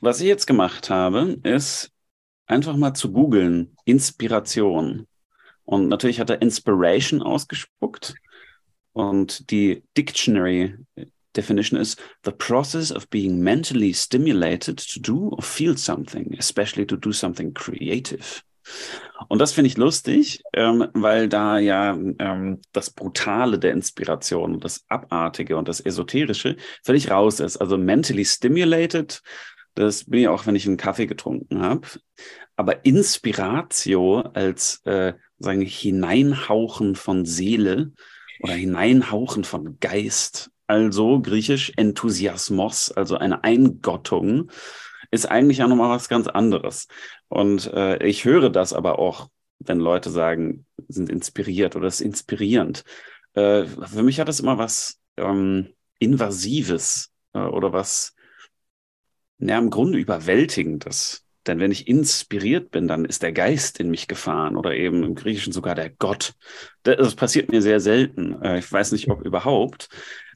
Was ich jetzt gemacht habe, ist einfach mal zu googeln, Inspiration. Und natürlich hat er Inspiration ausgespuckt. Und die Dictionary definition is the process of being mentally stimulated to do or feel something, especially to do something creative. Und das finde ich lustig, ähm, weil da ja ähm, das Brutale der Inspiration, das Abartige und das Esoterische völlig raus ist. Also mentally stimulated, das bin ich auch, wenn ich einen Kaffee getrunken habe. Aber Inspiratio als äh, sagen Hineinhauchen von Seele oder Hineinhauchen von Geist, also griechisch Enthusiasmos, also eine Eingottung, ist eigentlich ja nochmal was ganz anderes. Und äh, ich höre das aber auch, wenn Leute sagen, sind inspiriert oder ist inspirierend. Äh, für mich hat das immer was ähm, Invasives äh, oder was, ja, im Grunde überwältigendes. Denn wenn ich inspiriert bin, dann ist der Geist in mich gefahren oder eben im Griechischen sogar der Gott. Das passiert mir sehr selten. Äh, ich weiß nicht, ob überhaupt.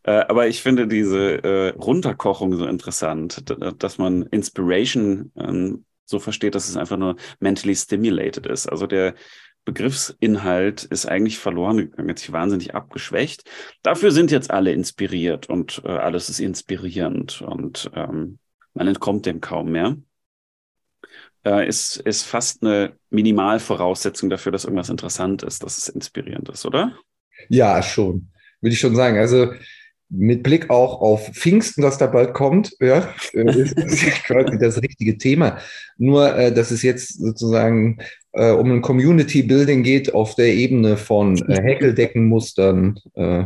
Äh, aber ich finde diese äh, Runterkochung so interessant, dass man Inspiration ähm, so versteht, dass es einfach nur mentally stimulated ist. Also der Begriffsinhalt ist eigentlich verloren gegangen, hat sich wahnsinnig abgeschwächt. Dafür sind jetzt alle inspiriert und äh, alles ist inspirierend und ähm, man entkommt dem kaum mehr. Äh, ist, ist fast eine Minimalvoraussetzung dafür, dass irgendwas interessant ist, dass es inspirierend ist, oder? Ja, schon. Würde ich schon sagen. Also mit Blick auch auf Pfingsten, das da bald kommt, ja, äh, ist quasi das richtige Thema. Nur, äh, dass es jetzt sozusagen äh, um ein Community Building geht auf der Ebene von äh, Häkeldeckenmustern, äh,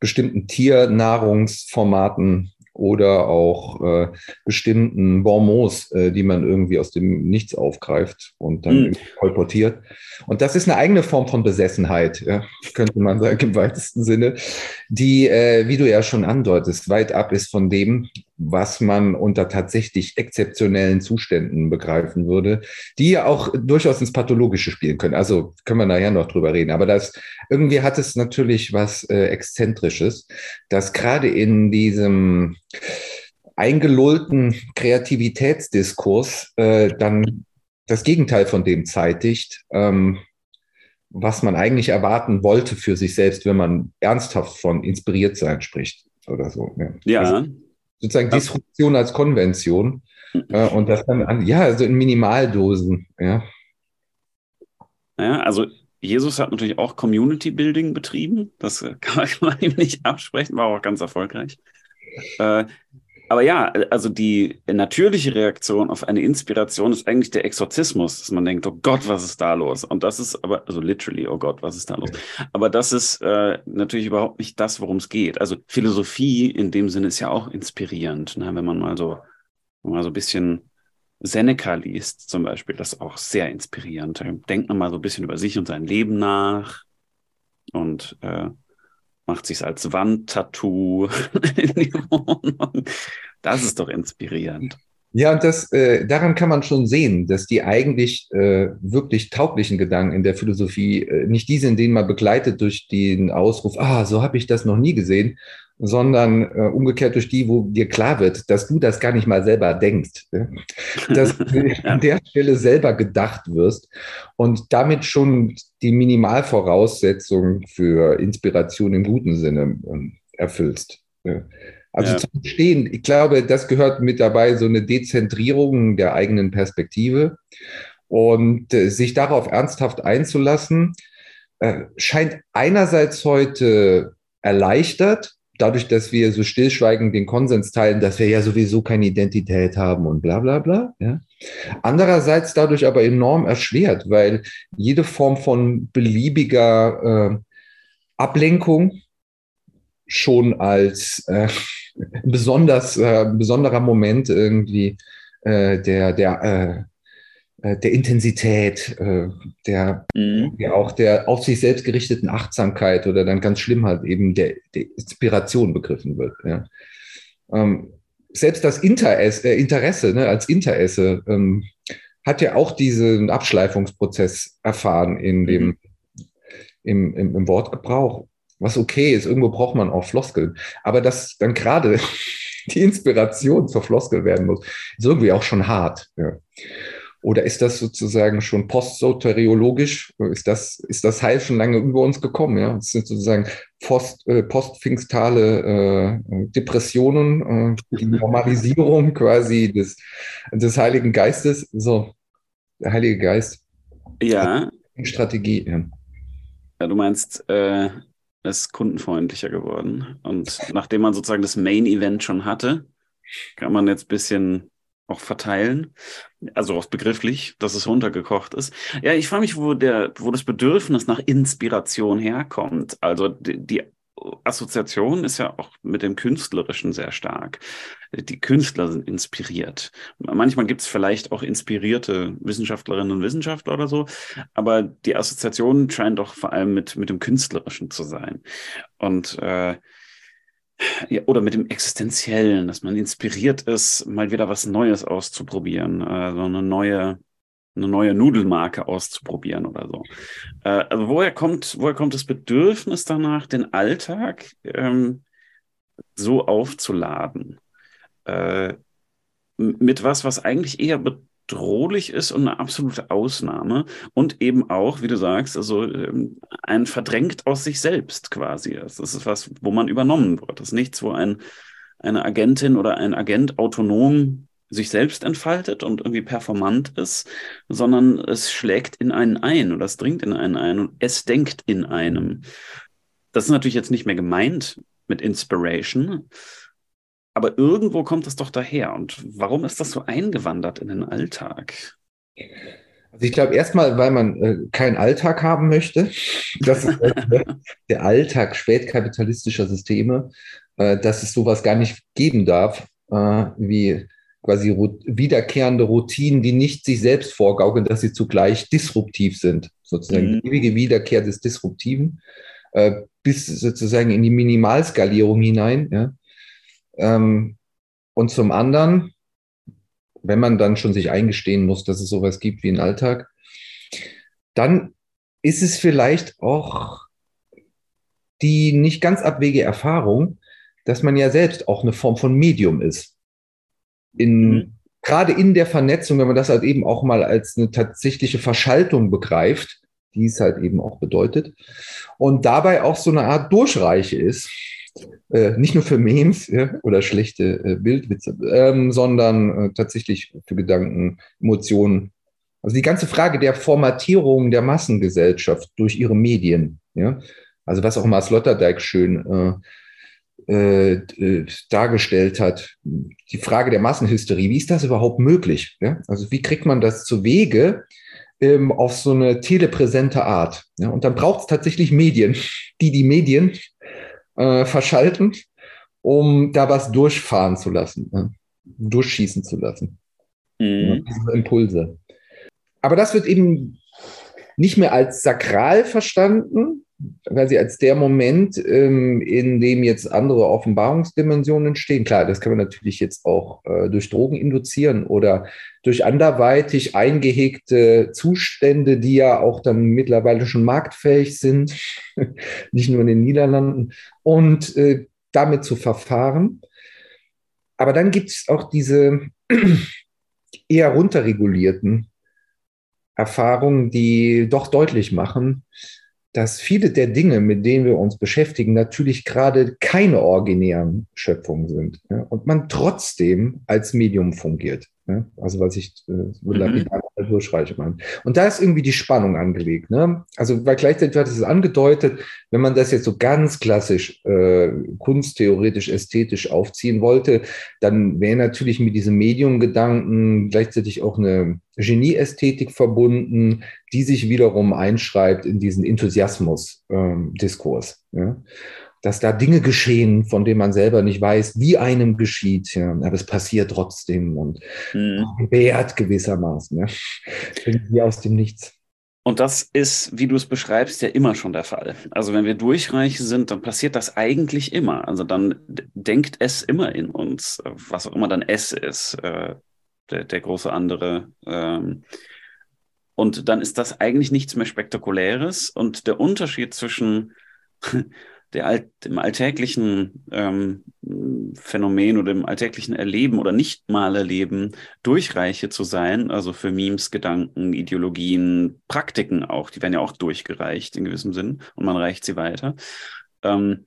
bestimmten Tiernahrungsformaten oder auch äh, bestimmten Bonbons, äh, die man irgendwie aus dem Nichts aufgreift und dann mhm. kolportiert. Und das ist eine eigene Form von Besessenheit, ja, könnte man sagen im weitesten Sinne, die, äh, wie du ja schon andeutest, weit ab ist von dem, was man unter tatsächlich exzeptionellen Zuständen begreifen würde, die ja auch durchaus ins Pathologische spielen können. Also können wir nachher noch drüber reden. Aber das irgendwie hat es natürlich was äh, Exzentrisches, dass gerade in diesem eingelullten Kreativitätsdiskurs äh, dann das Gegenteil von dem zeitigt, ähm, was man eigentlich erwarten wollte für sich selbst, wenn man ernsthaft von inspiriert sein spricht oder so. Ja. ja. Also, sozusagen Disruption als Konvention äh, und das dann an, ja, also in Minimaldosen, ja. Ja, also Jesus hat natürlich auch Community Building betrieben. Das kann man ihm nicht absprechen, war auch ganz erfolgreich. Äh, aber ja, also die natürliche Reaktion auf eine Inspiration ist eigentlich der Exorzismus, dass man denkt, oh Gott, was ist da los? Und das ist aber, also literally, oh Gott, was ist da los? Aber das ist äh, natürlich überhaupt nicht das, worum es geht. Also Philosophie in dem Sinne ist ja auch inspirierend, ne? wenn man mal so, mal so ein bisschen Seneca liest zum Beispiel, das ist auch sehr inspirierend. Da denkt man mal so ein bisschen über sich und sein Leben nach und äh, macht sich als Wandtattoo in die Wohnung. Das ist doch inspirierend. Ja, und das, äh, daran kann man schon sehen, dass die eigentlich äh, wirklich tauglichen Gedanken in der Philosophie äh, nicht die sind, denen man begleitet durch den Ausruf, ah, so habe ich das noch nie gesehen, sondern äh, umgekehrt durch die, wo dir klar wird, dass du das gar nicht mal selber denkst, ne? dass du an der Stelle selber gedacht wirst und damit schon die Minimalvoraussetzung für Inspiration im guten Sinne äh, erfüllst. Ne? Also ja. zu verstehen, ich glaube, das gehört mit dabei, so eine Dezentrierung der eigenen Perspektive und äh, sich darauf ernsthaft einzulassen, äh, scheint einerseits heute erleichtert, dadurch, dass wir so stillschweigend den Konsens teilen, dass wir ja sowieso keine Identität haben und bla bla bla. Ja. Andererseits dadurch aber enorm erschwert, weil jede Form von beliebiger äh, Ablenkung schon als äh, besonders äh, besonderer Moment irgendwie äh, der der äh, der Intensität, äh, der mhm. ja auch der auf sich selbst gerichteten Achtsamkeit oder dann ganz schlimm halt eben der, der Inspiration begriffen wird. Ja. Ähm, selbst das Interesse, äh, Interesse ne, als Interesse ähm, hat ja auch diesen Abschleifungsprozess erfahren in dem, mhm. im, im, im Wortgebrauch. was okay ist. Irgendwo braucht man auch Floskeln. Aber dass dann gerade die Inspiration zur Floskel werden muss, ist irgendwie auch schon hart. Ja. Oder ist das sozusagen schon postsoteriologisch? Ist das, ist das Heil schon lange über uns gekommen? Ja? Das sind sozusagen post, äh, postpfingstale äh, Depressionen, äh, die Normalisierung quasi des, des Heiligen Geistes. So, der Heilige Geist. Ja. Strategie. Ja. ja du meinst, äh, es ist kundenfreundlicher geworden. Und nachdem man sozusagen das Main Event schon hatte, kann man jetzt ein bisschen auch verteilen. Also auch begrifflich, dass es runtergekocht ist. Ja, ich frage mich, wo der, wo das Bedürfnis nach Inspiration herkommt. Also die, die Assoziation ist ja auch mit dem Künstlerischen sehr stark. Die Künstler sind inspiriert. Manchmal gibt es vielleicht auch inspirierte Wissenschaftlerinnen und Wissenschaftler oder so, aber die Assoziation scheint doch vor allem mit, mit dem Künstlerischen zu sein. Und äh, ja, oder mit dem Existenziellen, dass man inspiriert ist, mal wieder was Neues auszuprobieren, also eine neue, eine neue Nudelmarke auszuprobieren oder so. Äh, also woher kommt, woher kommt das Bedürfnis danach, den Alltag ähm, so aufzuladen? Äh, mit was, was eigentlich eher bedrohlich ist und eine absolute Ausnahme und eben auch, wie du sagst, also ähm, ein verdrängt aus sich selbst quasi. Das ist was, wo man übernommen wird. Das ist nichts, wo ein, eine Agentin oder ein Agent autonom sich selbst entfaltet und irgendwie performant ist, sondern es schlägt in einen ein oder es dringt in einen ein und es denkt in einem. Das ist natürlich jetzt nicht mehr gemeint mit Inspiration, aber irgendwo kommt es doch daher. Und warum ist das so eingewandert in den Alltag? Also ich glaube erstmal, weil man äh, keinen Alltag haben möchte. Das ist äh, der Alltag spätkapitalistischer Systeme, äh, dass es sowas gar nicht geben darf, äh, wie quasi wiederkehrende Routinen, die nicht sich selbst vorgaukeln, dass sie zugleich disruptiv sind. Sozusagen mhm. die ewige Wiederkehr des Disruptiven äh, bis sozusagen in die Minimalskalierung hinein. Ja? Ähm, und zum anderen, wenn man dann schon sich eingestehen muss, dass es sowas gibt wie einen Alltag, dann ist es vielleicht auch die nicht ganz abwege Erfahrung, dass man ja selbst auch eine Form von Medium ist. In, mhm. Gerade in der Vernetzung, wenn man das halt eben auch mal als eine tatsächliche Verschaltung begreift, die es halt eben auch bedeutet, und dabei auch so eine Art Durchreiche ist, äh, nicht nur für Memes ja, oder schlechte äh, Bildwitze, ähm, sondern äh, tatsächlich für Gedanken, Emotionen. Also die ganze Frage der Formatierung der Massengesellschaft durch ihre Medien. Ja? Also was auch mal Sloterdijk schön äh, äh, dargestellt hat, die Frage der Massenhysterie, wie ist das überhaupt möglich? Ja? Also wie kriegt man das zu Wege ähm, auf so eine telepräsente Art? Ja? Und dann braucht es tatsächlich Medien, die die Medien äh, verschalten, um da was durchfahren zu lassen, äh, durchschießen zu lassen. Mhm. Ja, Impulse. Aber das wird eben nicht mehr als sakral verstanden, quasi als der Moment, ähm, in dem jetzt andere Offenbarungsdimensionen entstehen. Klar, das kann man natürlich jetzt auch äh, durch Drogen induzieren oder durch anderweitig eingehegte Zustände, die ja auch dann mittlerweile schon marktfähig sind, nicht nur in den Niederlanden, und äh, damit zu verfahren. Aber dann gibt es auch diese eher runterregulierten Erfahrungen, die doch deutlich machen, dass viele der Dinge, mit denen wir uns beschäftigen, natürlich gerade keine originären Schöpfungen sind. Ja, und man trotzdem als Medium fungiert. Ja, also was ich äh, mhm. durchreiche meine. Und da ist irgendwie die Spannung angelegt. Ne? Also weil gleichzeitig hat es angedeutet, wenn man das jetzt so ganz klassisch äh, kunsttheoretisch, ästhetisch aufziehen wollte, dann wäre natürlich mit diesem Medium-Gedanken gleichzeitig auch eine Genieästhetik verbunden, die sich wiederum einschreibt in diesen Enthusiasmus-Diskurs. Ähm, ja? Dass da Dinge geschehen, von denen man selber nicht weiß, wie einem geschieht, ja? aber es passiert trotzdem und mhm. wert gewissermaßen, ja? irgendwie aus dem Nichts. Und das ist, wie du es beschreibst, ja immer schon der Fall. Also wenn wir durchreich sind, dann passiert das eigentlich immer. Also dann denkt es immer in uns, was auch immer dann es ist. Äh, der, der große andere. Ähm, und dann ist das eigentlich nichts mehr Spektakuläres. Und der Unterschied zwischen der All im alltäglichen ähm, Phänomen oder im alltäglichen Erleben oder nicht mal erleben, durchreiche zu sein, also für Memes, Gedanken, Ideologien, Praktiken auch, die werden ja auch durchgereicht in gewissem Sinn und man reicht sie weiter. Ähm,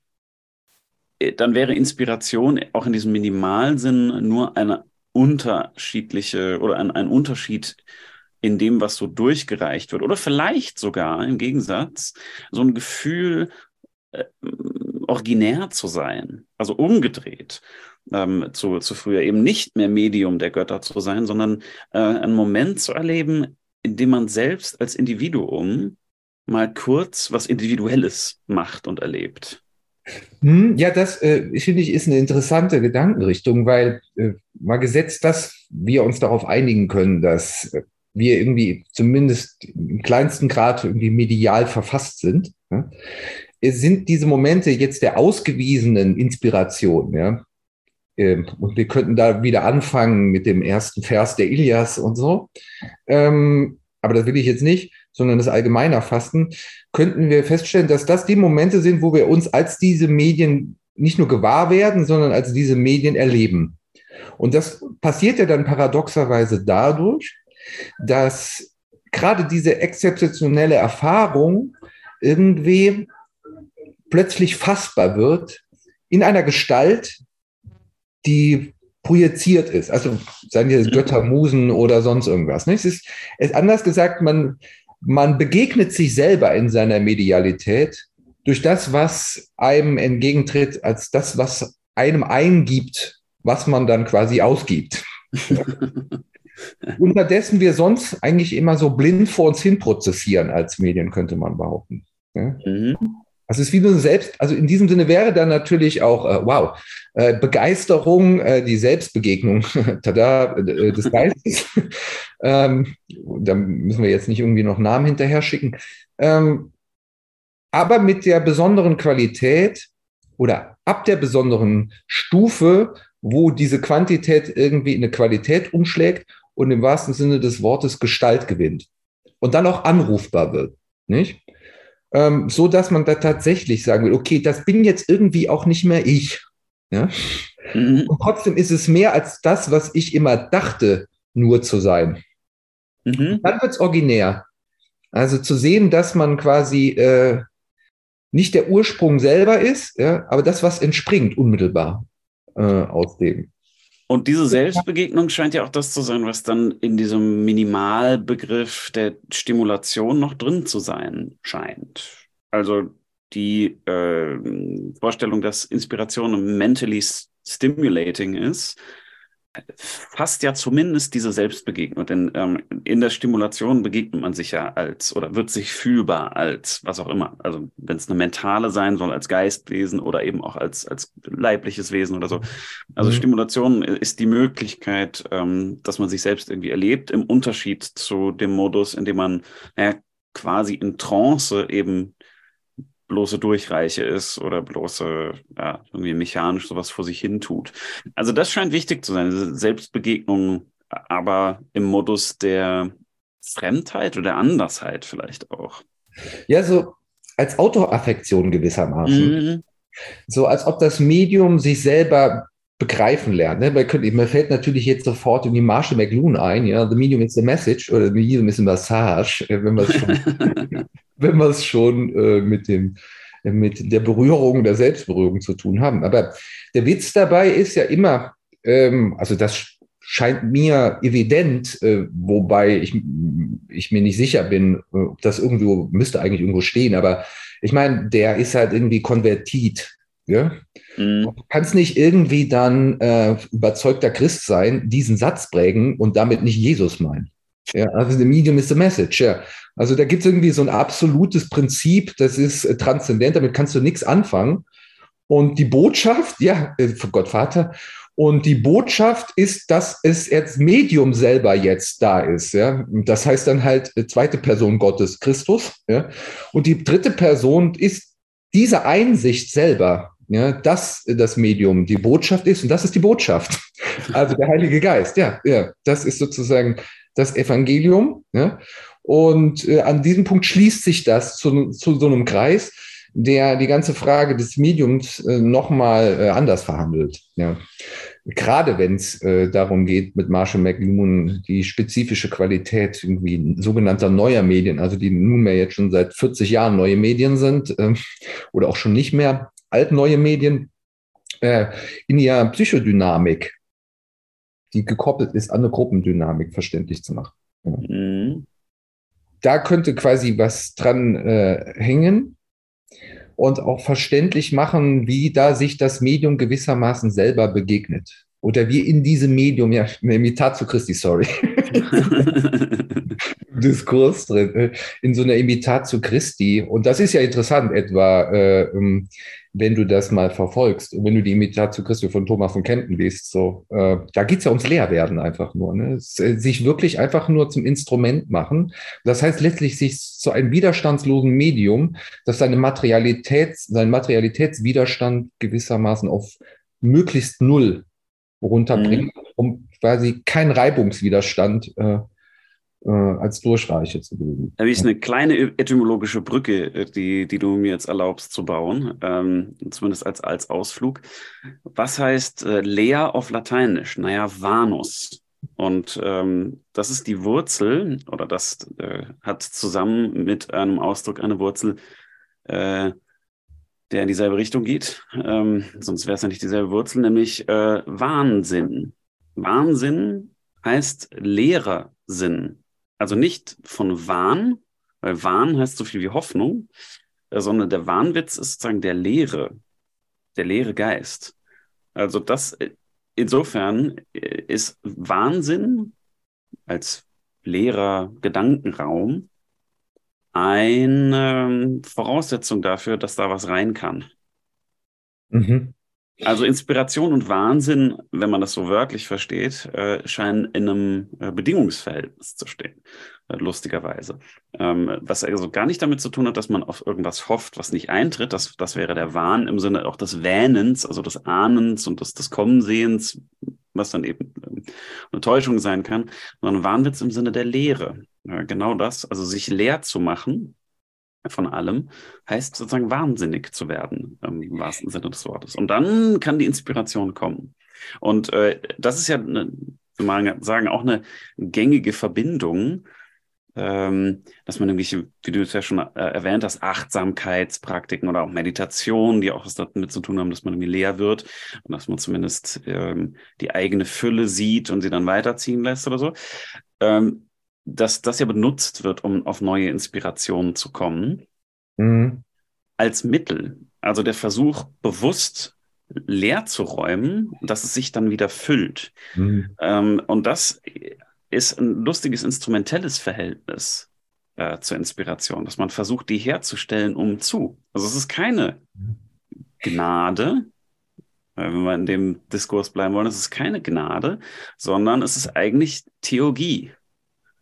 äh, dann wäre Inspiration auch in diesem Minimalsinn nur eine unterschiedliche oder ein, ein Unterschied in dem, was so durchgereicht wird. Oder vielleicht sogar im Gegensatz so ein Gefühl äh, originär zu sein, also umgedreht ähm, zu, zu früher, eben nicht mehr Medium der Götter zu sein, sondern äh, einen Moment zu erleben, in dem man selbst als Individuum mal kurz was Individuelles macht und erlebt. Hm, ja, das äh, finde ich ist eine interessante Gedankenrichtung, weil äh, mal gesetzt, dass wir uns darauf einigen können, dass wir irgendwie zumindest im kleinsten Grad irgendwie medial verfasst sind. Ja? Sind diese Momente jetzt der ausgewiesenen Inspiration, ja. Ähm, und wir könnten da wieder anfangen mit dem ersten Vers der Ilias und so. Ähm, aber das will ich jetzt nicht, sondern das allgemeiner fassen. Könnten wir feststellen, dass das die Momente sind, wo wir uns als diese Medien nicht nur gewahr werden, sondern als diese Medien erleben. Und das passiert ja dann paradoxerweise dadurch, dass gerade diese exzeptionelle Erfahrung irgendwie plötzlich fassbar wird in einer Gestalt, die projiziert ist. Also sagen wir Götter, Musen oder sonst irgendwas. Ne? Es ist, es ist anders gesagt, man, man begegnet sich selber in seiner Medialität durch das, was einem entgegentritt, als das, was einem eingibt, was man dann quasi ausgibt. Unterdessen wir sonst eigentlich immer so blind vor uns hin prozessieren als Medien, könnte man behaupten. Ja? Mhm. Also es ist wie so selbst, also in diesem Sinne wäre dann natürlich auch, äh, wow, äh, Begeisterung, äh, die Selbstbegegnung tada, äh, des Geistes. ähm, da müssen wir jetzt nicht irgendwie noch Namen hinterher schicken. Ähm, aber mit der besonderen Qualität oder ab der besonderen Stufe, wo diese Quantität irgendwie in eine Qualität umschlägt und im wahrsten Sinne des Wortes Gestalt gewinnt und dann auch anrufbar wird. Nicht? Ähm, so dass man da tatsächlich sagen will, okay, das bin jetzt irgendwie auch nicht mehr ich. Ja? Mhm. Und trotzdem ist es mehr als das, was ich immer dachte, nur zu sein. Mhm. Dann wird es originär. Also zu sehen, dass man quasi äh, nicht der Ursprung selber ist, ja, aber das, was entspringt unmittelbar äh, aus dem. Und diese Selbstbegegnung scheint ja auch das zu sein, was dann in diesem Minimalbegriff der Stimulation noch drin zu sein scheint. Also die äh, Vorstellung, dass Inspiration mentally stimulating ist, fasst ja zumindest diese Selbstbegegnung. Denn ähm, in der Stimulation begegnet man sich ja als oder wird sich fühlbar als was auch immer. Also wenn es eine mentale sein soll, als Geistwesen oder eben auch als, als leibliches Wesen oder so. Also mhm. Stimulation ist die Möglichkeit, ähm, dass man sich selbst irgendwie erlebt, im Unterschied zu dem Modus, in dem man naja, quasi in Trance eben bloße Durchreiche ist oder bloße, ja, irgendwie mechanisch sowas vor sich hin tut. Also das scheint wichtig zu sein, Selbstbegegnung, aber im Modus der Fremdheit oder Andersheit vielleicht auch. Ja, so als Autoaffektion gewissermaßen. Mhm. So als ob das Medium sich selber begreifen lernt. Ne? Mir fällt natürlich jetzt sofort in die Marshall McLuhan ein, ja, the medium is the message oder the medium is a massage, äh, wenn man es schon wenn wir es schon äh, mit, dem, mit der Berührung, der Selbstberührung zu tun haben. Aber der Witz dabei ist ja immer, ähm, also das scheint mir evident, äh, wobei ich, ich mir nicht sicher bin, ob das irgendwo, müsste eigentlich irgendwo stehen, aber ich meine, der ist halt irgendwie konvertit. Ja? Mhm. Du kannst nicht irgendwie dann äh, überzeugter Christ sein, diesen Satz prägen und damit nicht Jesus meinen. Ja, also the medium is the message, ja. Also da gibt es irgendwie so ein absolutes Prinzip, das ist äh, transzendent, damit kannst du nichts anfangen. Und die Botschaft, ja, äh, Gott Vater, und die Botschaft ist, dass es als Medium selber jetzt da ist. Ja? Das heißt dann halt äh, zweite Person Gottes, Christus. Ja? Und die dritte Person ist diese Einsicht selber, ja, dass das Medium die Botschaft ist. Und das ist die Botschaft. Also der Heilige Geist. Ja, ja, das ist sozusagen das Evangelium. Ja? Und äh, an diesem Punkt schließt sich das zu, zu so einem Kreis. der die ganze Frage des Mediums äh, nochmal äh, anders verhandelt. Ja. Gerade wenn es äh, darum geht, mit Marshall McLuhan die spezifische Qualität irgendwie sogenannter neuer Medien, also die nunmehr jetzt schon seit 40 Jahren neue Medien sind äh, oder auch schon nicht mehr altneue Medien, äh, in ihrer Psychodynamik, die gekoppelt ist an eine Gruppendynamik, verständlich zu machen. Ja. Mhm. Da könnte quasi was dran äh, hängen und auch verständlich machen, wie da sich das Medium gewissermaßen selber begegnet. Oder wie in diesem Medium, ja, Imitatio Christi, sorry. Diskurs drin, äh, in so einer Imitatio Christi. Und das ist ja interessant, etwa, äh, ähm, wenn du das mal verfolgst, wenn du die Imitatio Christi von Thomas von Kempten liest, so, äh, da geht es ja ums Leerwerden einfach nur. Ne? Äh, sich wirklich einfach nur zum Instrument machen. Das heißt letztlich sich zu einem widerstandslosen Medium, das seine Materialität, seinen Materialitätswiderstand gewissermaßen auf möglichst null runterbringt, mhm. um quasi keinen Reibungswiderstand äh, äh, als Durchreiche zu bilden. Da habe ich eine kleine etymologische Brücke, äh, die, die du mir jetzt erlaubst zu bauen, ähm, zumindest als, als Ausflug. Was heißt äh, Lea auf Lateinisch? Naja, Vanus. Und ähm, das ist die Wurzel, oder das äh, hat zusammen mit einem Ausdruck eine Wurzel, äh, der in dieselbe Richtung geht. Ähm, sonst wäre es ja nicht dieselbe Wurzel, nämlich äh, Wahnsinn. Wahnsinn heißt leerer Sinn. Also nicht von Wahn, weil Wahn heißt so viel wie Hoffnung, äh, sondern der Wahnwitz ist sozusagen der leere, der leere Geist. Also das, äh, insofern äh, ist Wahnsinn als leerer Gedankenraum eine Voraussetzung dafür, dass da was rein kann. Mhm. Also Inspiration und Wahnsinn, wenn man das so wörtlich versteht, äh, scheinen in einem äh, Bedingungsverhältnis zu stehen, äh, lustigerweise. Ähm, was also gar nicht damit zu tun hat, dass man auf irgendwas hofft, was nicht eintritt. Das, das wäre der Wahn im Sinne auch des Wähnens, also des Ahnens und des, des Kommensehens, was dann eben ähm, eine Täuschung sein kann, sondern Wahnwitz im Sinne der Lehre. Genau das, also sich leer zu machen von allem, heißt sozusagen wahnsinnig zu werden, ähm, im wahrsten Sinne des Wortes. Und dann kann die Inspiration kommen. Und äh, das ist ja, eine, mal sagen, auch eine gängige Verbindung, ähm, dass man irgendwelche, wie du es ja schon äh, erwähnt hast, Achtsamkeitspraktiken oder auch Meditation, die auch was damit zu tun haben, dass man irgendwie leer wird und dass man zumindest ähm, die eigene Fülle sieht und sie dann weiterziehen lässt oder so. Ähm, dass das ja benutzt wird, um auf neue Inspirationen zu kommen, mhm. als Mittel. Also der Versuch, bewusst leer zu räumen, dass es sich dann wieder füllt. Mhm. Ähm, und das ist ein lustiges instrumentelles Verhältnis äh, zur Inspiration, dass man versucht, die herzustellen, um zu. Also es ist keine Gnade, äh, wenn wir in dem Diskurs bleiben wollen, es ist keine Gnade, sondern es ist eigentlich Theologie.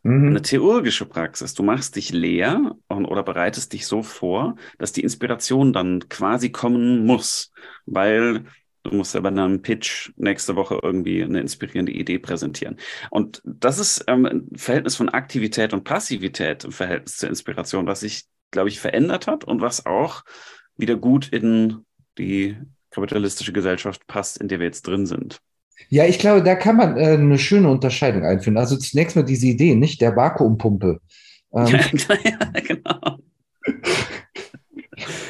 Mhm. Eine theologische Praxis. Du machst dich leer und, oder bereitest dich so vor, dass die Inspiration dann quasi kommen muss, weil du musst ja bei einem Pitch nächste Woche irgendwie eine inspirierende Idee präsentieren. Und das ist ähm, ein Verhältnis von Aktivität und Passivität im Verhältnis zur Inspiration, was sich, glaube ich, verändert hat und was auch wieder gut in die kapitalistische Gesellschaft passt, in der wir jetzt drin sind. Ja, ich glaube, da kann man äh, eine schöne Unterscheidung einführen. Also zunächst mal diese Idee, nicht der Vakuumpumpe. Ähm, ja, genau.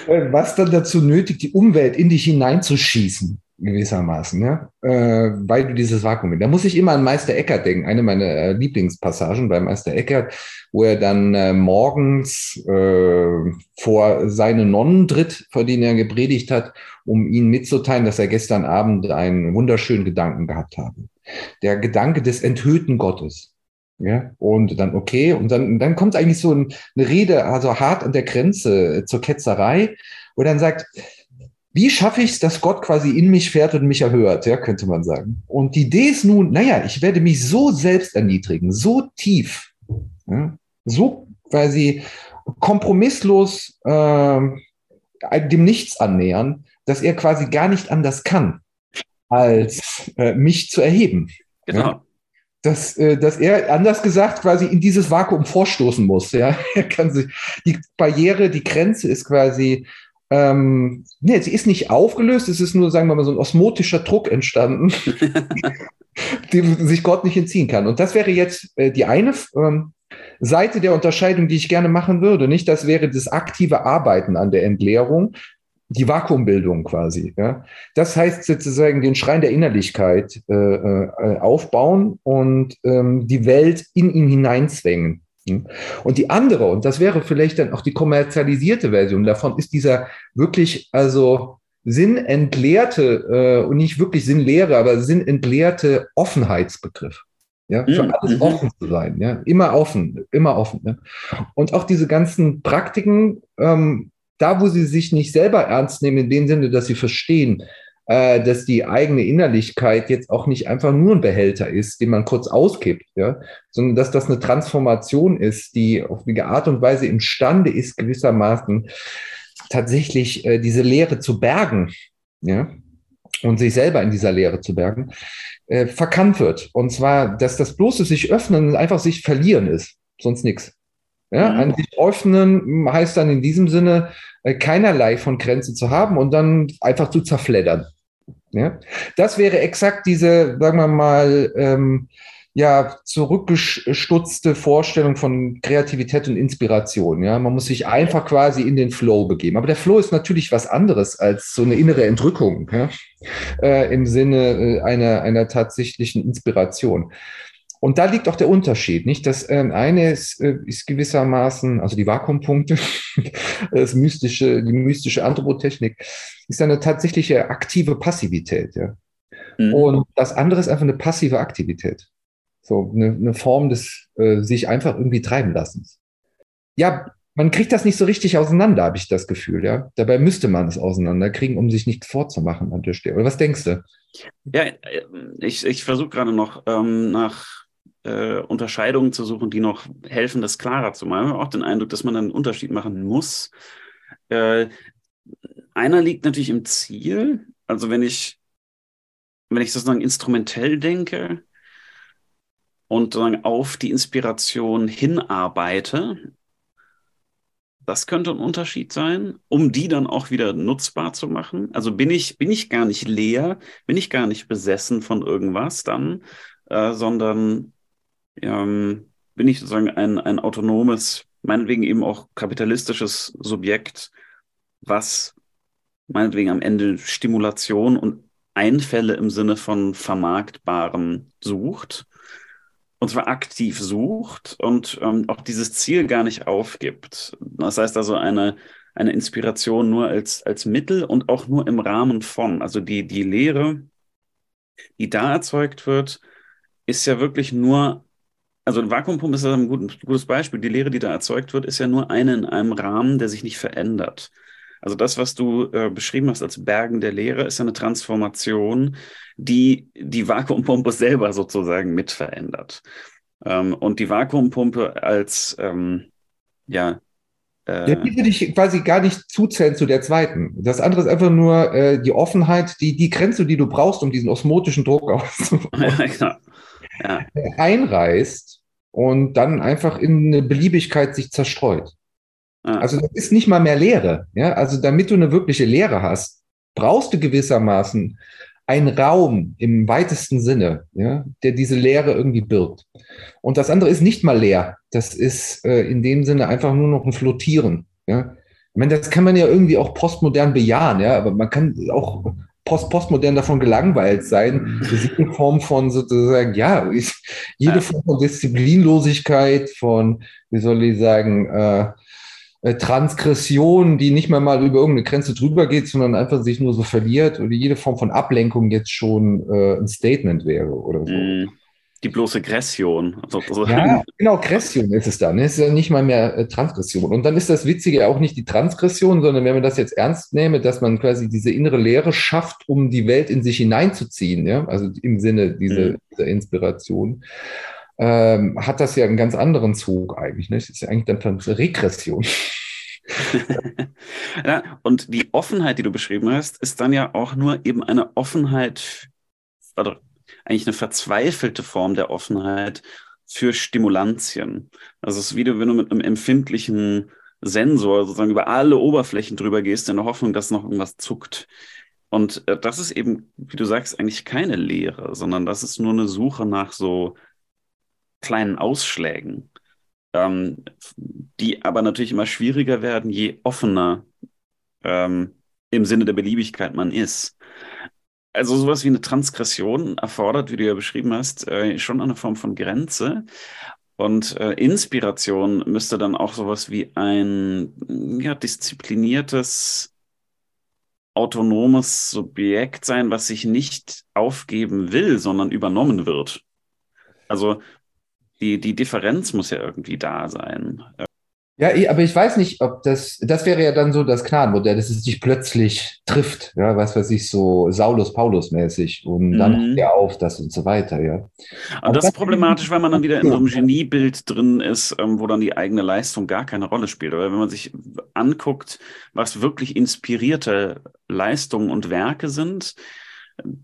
Äh, was dann dazu nötigt, die Umwelt in dich hineinzuschießen gewissermaßen, ja, äh, weil du dieses Vakuum. Da muss ich immer an Meister Eckert denken, eine meiner äh, Lieblingspassagen bei Meister Eckert, wo er dann äh, morgens äh, vor seine Nonnen tritt, vor denen er gepredigt hat, um ihnen mitzuteilen, dass er gestern Abend einen wunderschönen Gedanken gehabt habe. Der Gedanke des enthüllten Gottes. Ja, und dann okay, und dann, dann kommt eigentlich so ein, eine Rede, also hart an der Grenze zur Ketzerei, wo dann sagt, wie schaffe ich es, dass Gott quasi in mich fährt und mich erhört, ja, könnte man sagen. Und die Idee ist nun, naja, ich werde mich so selbst erniedrigen, so tief, ja, so quasi kompromisslos äh, dem Nichts annähern, dass er quasi gar nicht anders kann, als äh, mich zu erheben. Genau. Ja? Dass, äh, dass er, anders gesagt, quasi in dieses Vakuum vorstoßen muss. Ja? Er kann sich, die Barriere, die Grenze ist quasi Ähm, nee, sie ist nicht aufgelöst, es ist nur, sagen wir mal, so ein osmotischer Druck entstanden, dem sich Gott nicht entziehen kann. Und das wäre jetzt äh, die eine ähm, Seite der Unterscheidung, die ich gerne machen würde. Nicht, das wäre das aktive Arbeiten an der Entleerung, die Vakuumbildung quasi. Ja? Das heißt sozusagen den Schrein der Innerlichkeit äh, äh, aufbauen und ähm, die Welt in ihn hineinzwängen. Und die andere, und das wäre vielleicht dann auch die kommerzialisierte Version davon, ist dieser wirklich, also sinnentleerte äh, und nicht wirklich sinnleere, aber sinnentleerte Offenheitsbegriff. Ja, für mhm. alles offen zu sein, ja, immer offen, immer offen. Ja? Und auch diese ganzen Praktiken, ähm, da wo sie sich nicht selber ernst nehmen, in dem Sinne, dass sie verstehen, äh, dass die eigene Innerlichkeit jetzt auch nicht einfach nur ein Behälter ist, den man kurz auskippt, ja, sondern dass das eine Transformation ist, die auf eine Art und Weise imstande ist, gewissermaßen tatsächlich äh, diese Lehre zu bergen, ja, und sich selber in dieser Lehre zu bergen, äh, verkannt wird. Und zwar, dass das bloße sich öffnen einfach sich verlieren ist, sonst nichts. Ja, mhm. ein sich öffnen heißt dann in diesem Sinne, äh, keinerlei von Grenzen zu haben und dann einfach zu zerfleddern. Ja? Das wäre exakt diese, sagen wir mal, ähm, ja, zurückgestutzte Vorstellung von Kreativität und Inspiration. Ja, man muss sich einfach quasi in den Flow begeben. Aber der Flow ist natürlich was anderes als so eine innere Entrückung ja? äh, im Sinne äh, einer, einer tatsächlichen Inspiration. Und da liegt auch der Unterschied, nicht? Das äh, eine ist, äh, ist gewissermaßen, also die Vakuumpunkte, das mystische, die mystische Anthropotechnik, ist eine tatsächliche aktive Passivität, ja. Mhm. Und das andere ist einfach eine passive Aktivität. So eine, eine Form des äh, sich einfach irgendwie treiben lassens. Ja, man kriegt das nicht so richtig auseinander, habe ich das Gefühl, ja. Dabei müsste man es auseinanderkriegen, um sich nichts vorzumachen an der Stelle. Oder was denkst du? Ja, äh, ich, ich versuche gerade noch ähm, nach äh, Unterscheidungen zu suchen, die noch helfen, das klarer zu machen. Ich habe auch den Eindruck, dass man einen Unterschied machen muss. Äh, einer liegt natürlich im Ziel. Also wenn ich, wenn ich sozusagen instrumentell denke und sozusagen auf die Inspiration hinarbeite, das könnte ein Unterschied sein, um die dann auch wieder nutzbar zu machen. Also bin ich, bin ich gar nicht leer, bin ich gar nicht besessen von irgendwas dann, äh, sondern ähm, bin ich sozusagen ein, ein autonomes, meinetwegen eben auch kapitalistisches Subjekt, was meinetwegen am Ende Stimulation und Einfälle im Sinne von Vermarktbaren sucht. Und zwar aktiv sucht und ähm, auch dieses Ziel gar nicht aufgibt. Das heißt also eine, eine Inspiration nur als, als Mittel und auch nur im Rahmen von. Also die, die Lehre, die da erzeugt wird, ist ja wirklich nur also ein Vakuumpumpe ist ein gutes Beispiel. Die Lehre, die da erzeugt wird, ist ja nur eine in einem Rahmen, der sich nicht verändert. Also das, was du äh, beschrieben hast als Bergen der Lehre, ist ja eine Transformation, die die Vakuumpumpe selber sozusagen mit verändert. Ähm, und die Vakuumpumpe als, ähm, ja, äh, ja, die würde ich quasi gar nicht zuzählen zu der zweiten. Das andere ist einfach nur äh, die Offenheit, die, die Grenze, die du brauchst, um diesen osmotischen Druck auszubauen. ja, genau. ja. einreißt und dann einfach in eine Beliebigkeit sich zerstreut. Ah. Also das ist nicht mal mehr Lehre. Ja? Also damit du eine wirkliche Lehre hast, brauchst du gewissermaßen einen Raum im weitesten Sinne, ja, der diese Lehre irgendwie birgt. Und das andere ist nicht mal leer. Das ist äh, in dem Sinne einfach nur noch ein Flottieren. Ja. Ich meine, das kann man ja irgendwie auch postmodern bejahen, ja, aber man kann auch post postmodern davon gelangweilt sein. Jede Form von sozusagen, ja, jede Form von Disziplinlosigkeit, von, wie soll ich sagen, äh, äh, Transgression, die nicht mehr mal über irgendeine Grenze drüber geht, sondern einfach sich nur so verliert oder jede Form von Ablenkung jetzt schon äh, ein Statement wäre oder so. Mm die bloße Gression. Sozusagen. Ja, genau, Gression ist es dann. Es ist ja nicht mal mehr äh, Transgression. Und dann ist das Witzige auch nicht die Transgression, sondern wenn man das jetzt ernst nehme, dass man quasi diese innere Lehre schafft, um die Welt in sich hineinzuziehen, ja, also im Sinne dieser, mhm. dieser Inspiration, ähm, hat das ja einen ganz anderen Zug eigentlich. Ne? Das ist ja eigentlich dann Regression. ja, und die Offenheit, die du beschrieben hast, ist dann ja auch nur eben eine Offenheit, also eigentlich eine verzweifelte Form der Offenheit für Stimulantien. Also es ist wie wenn du mit einem empfindlichen Sensor sozusagen über alle Oberflächen drüber gehst, in der Hoffnung, dass noch irgendwas zuckt. Und äh, das ist eben, wie du sagst, eigentlich keine Lehre, sondern das ist nur eine Suche nach so kleinen Ausschlägen, ähm, die aber natürlich immer schwieriger werden, je offener ähm, im Sinne der Beliebigkeit man ist. Also sowas wie eine Transgression erfordert, wie du ja beschrieben hast, äh, schon eine Form von Grenze. Und äh, Inspiration müsste dann auch sowas wie ein ja, diszipliniertes, autonomes Subjekt sein, was sich nicht aufgeben will, sondern übernommen wird. Also die, die Differenz muss ja irgendwie da sein. Ja, aber ich weiß nicht, ob das, das wäre ja dann so das Gnadenmodell, dass es dich plötzlich trifft, ja, was weiß ich, so Saulus-Paulus-mäßig und dann mhm. er auf das und so weiter, ja. Und das ist problematisch, weil man dann wieder in so einem Geniebild drin ist, ähm, wo dann die eigene Leistung gar keine Rolle spielt. Aber wenn man sich anguckt, was wirklich inspirierte Leistungen und Werke sind,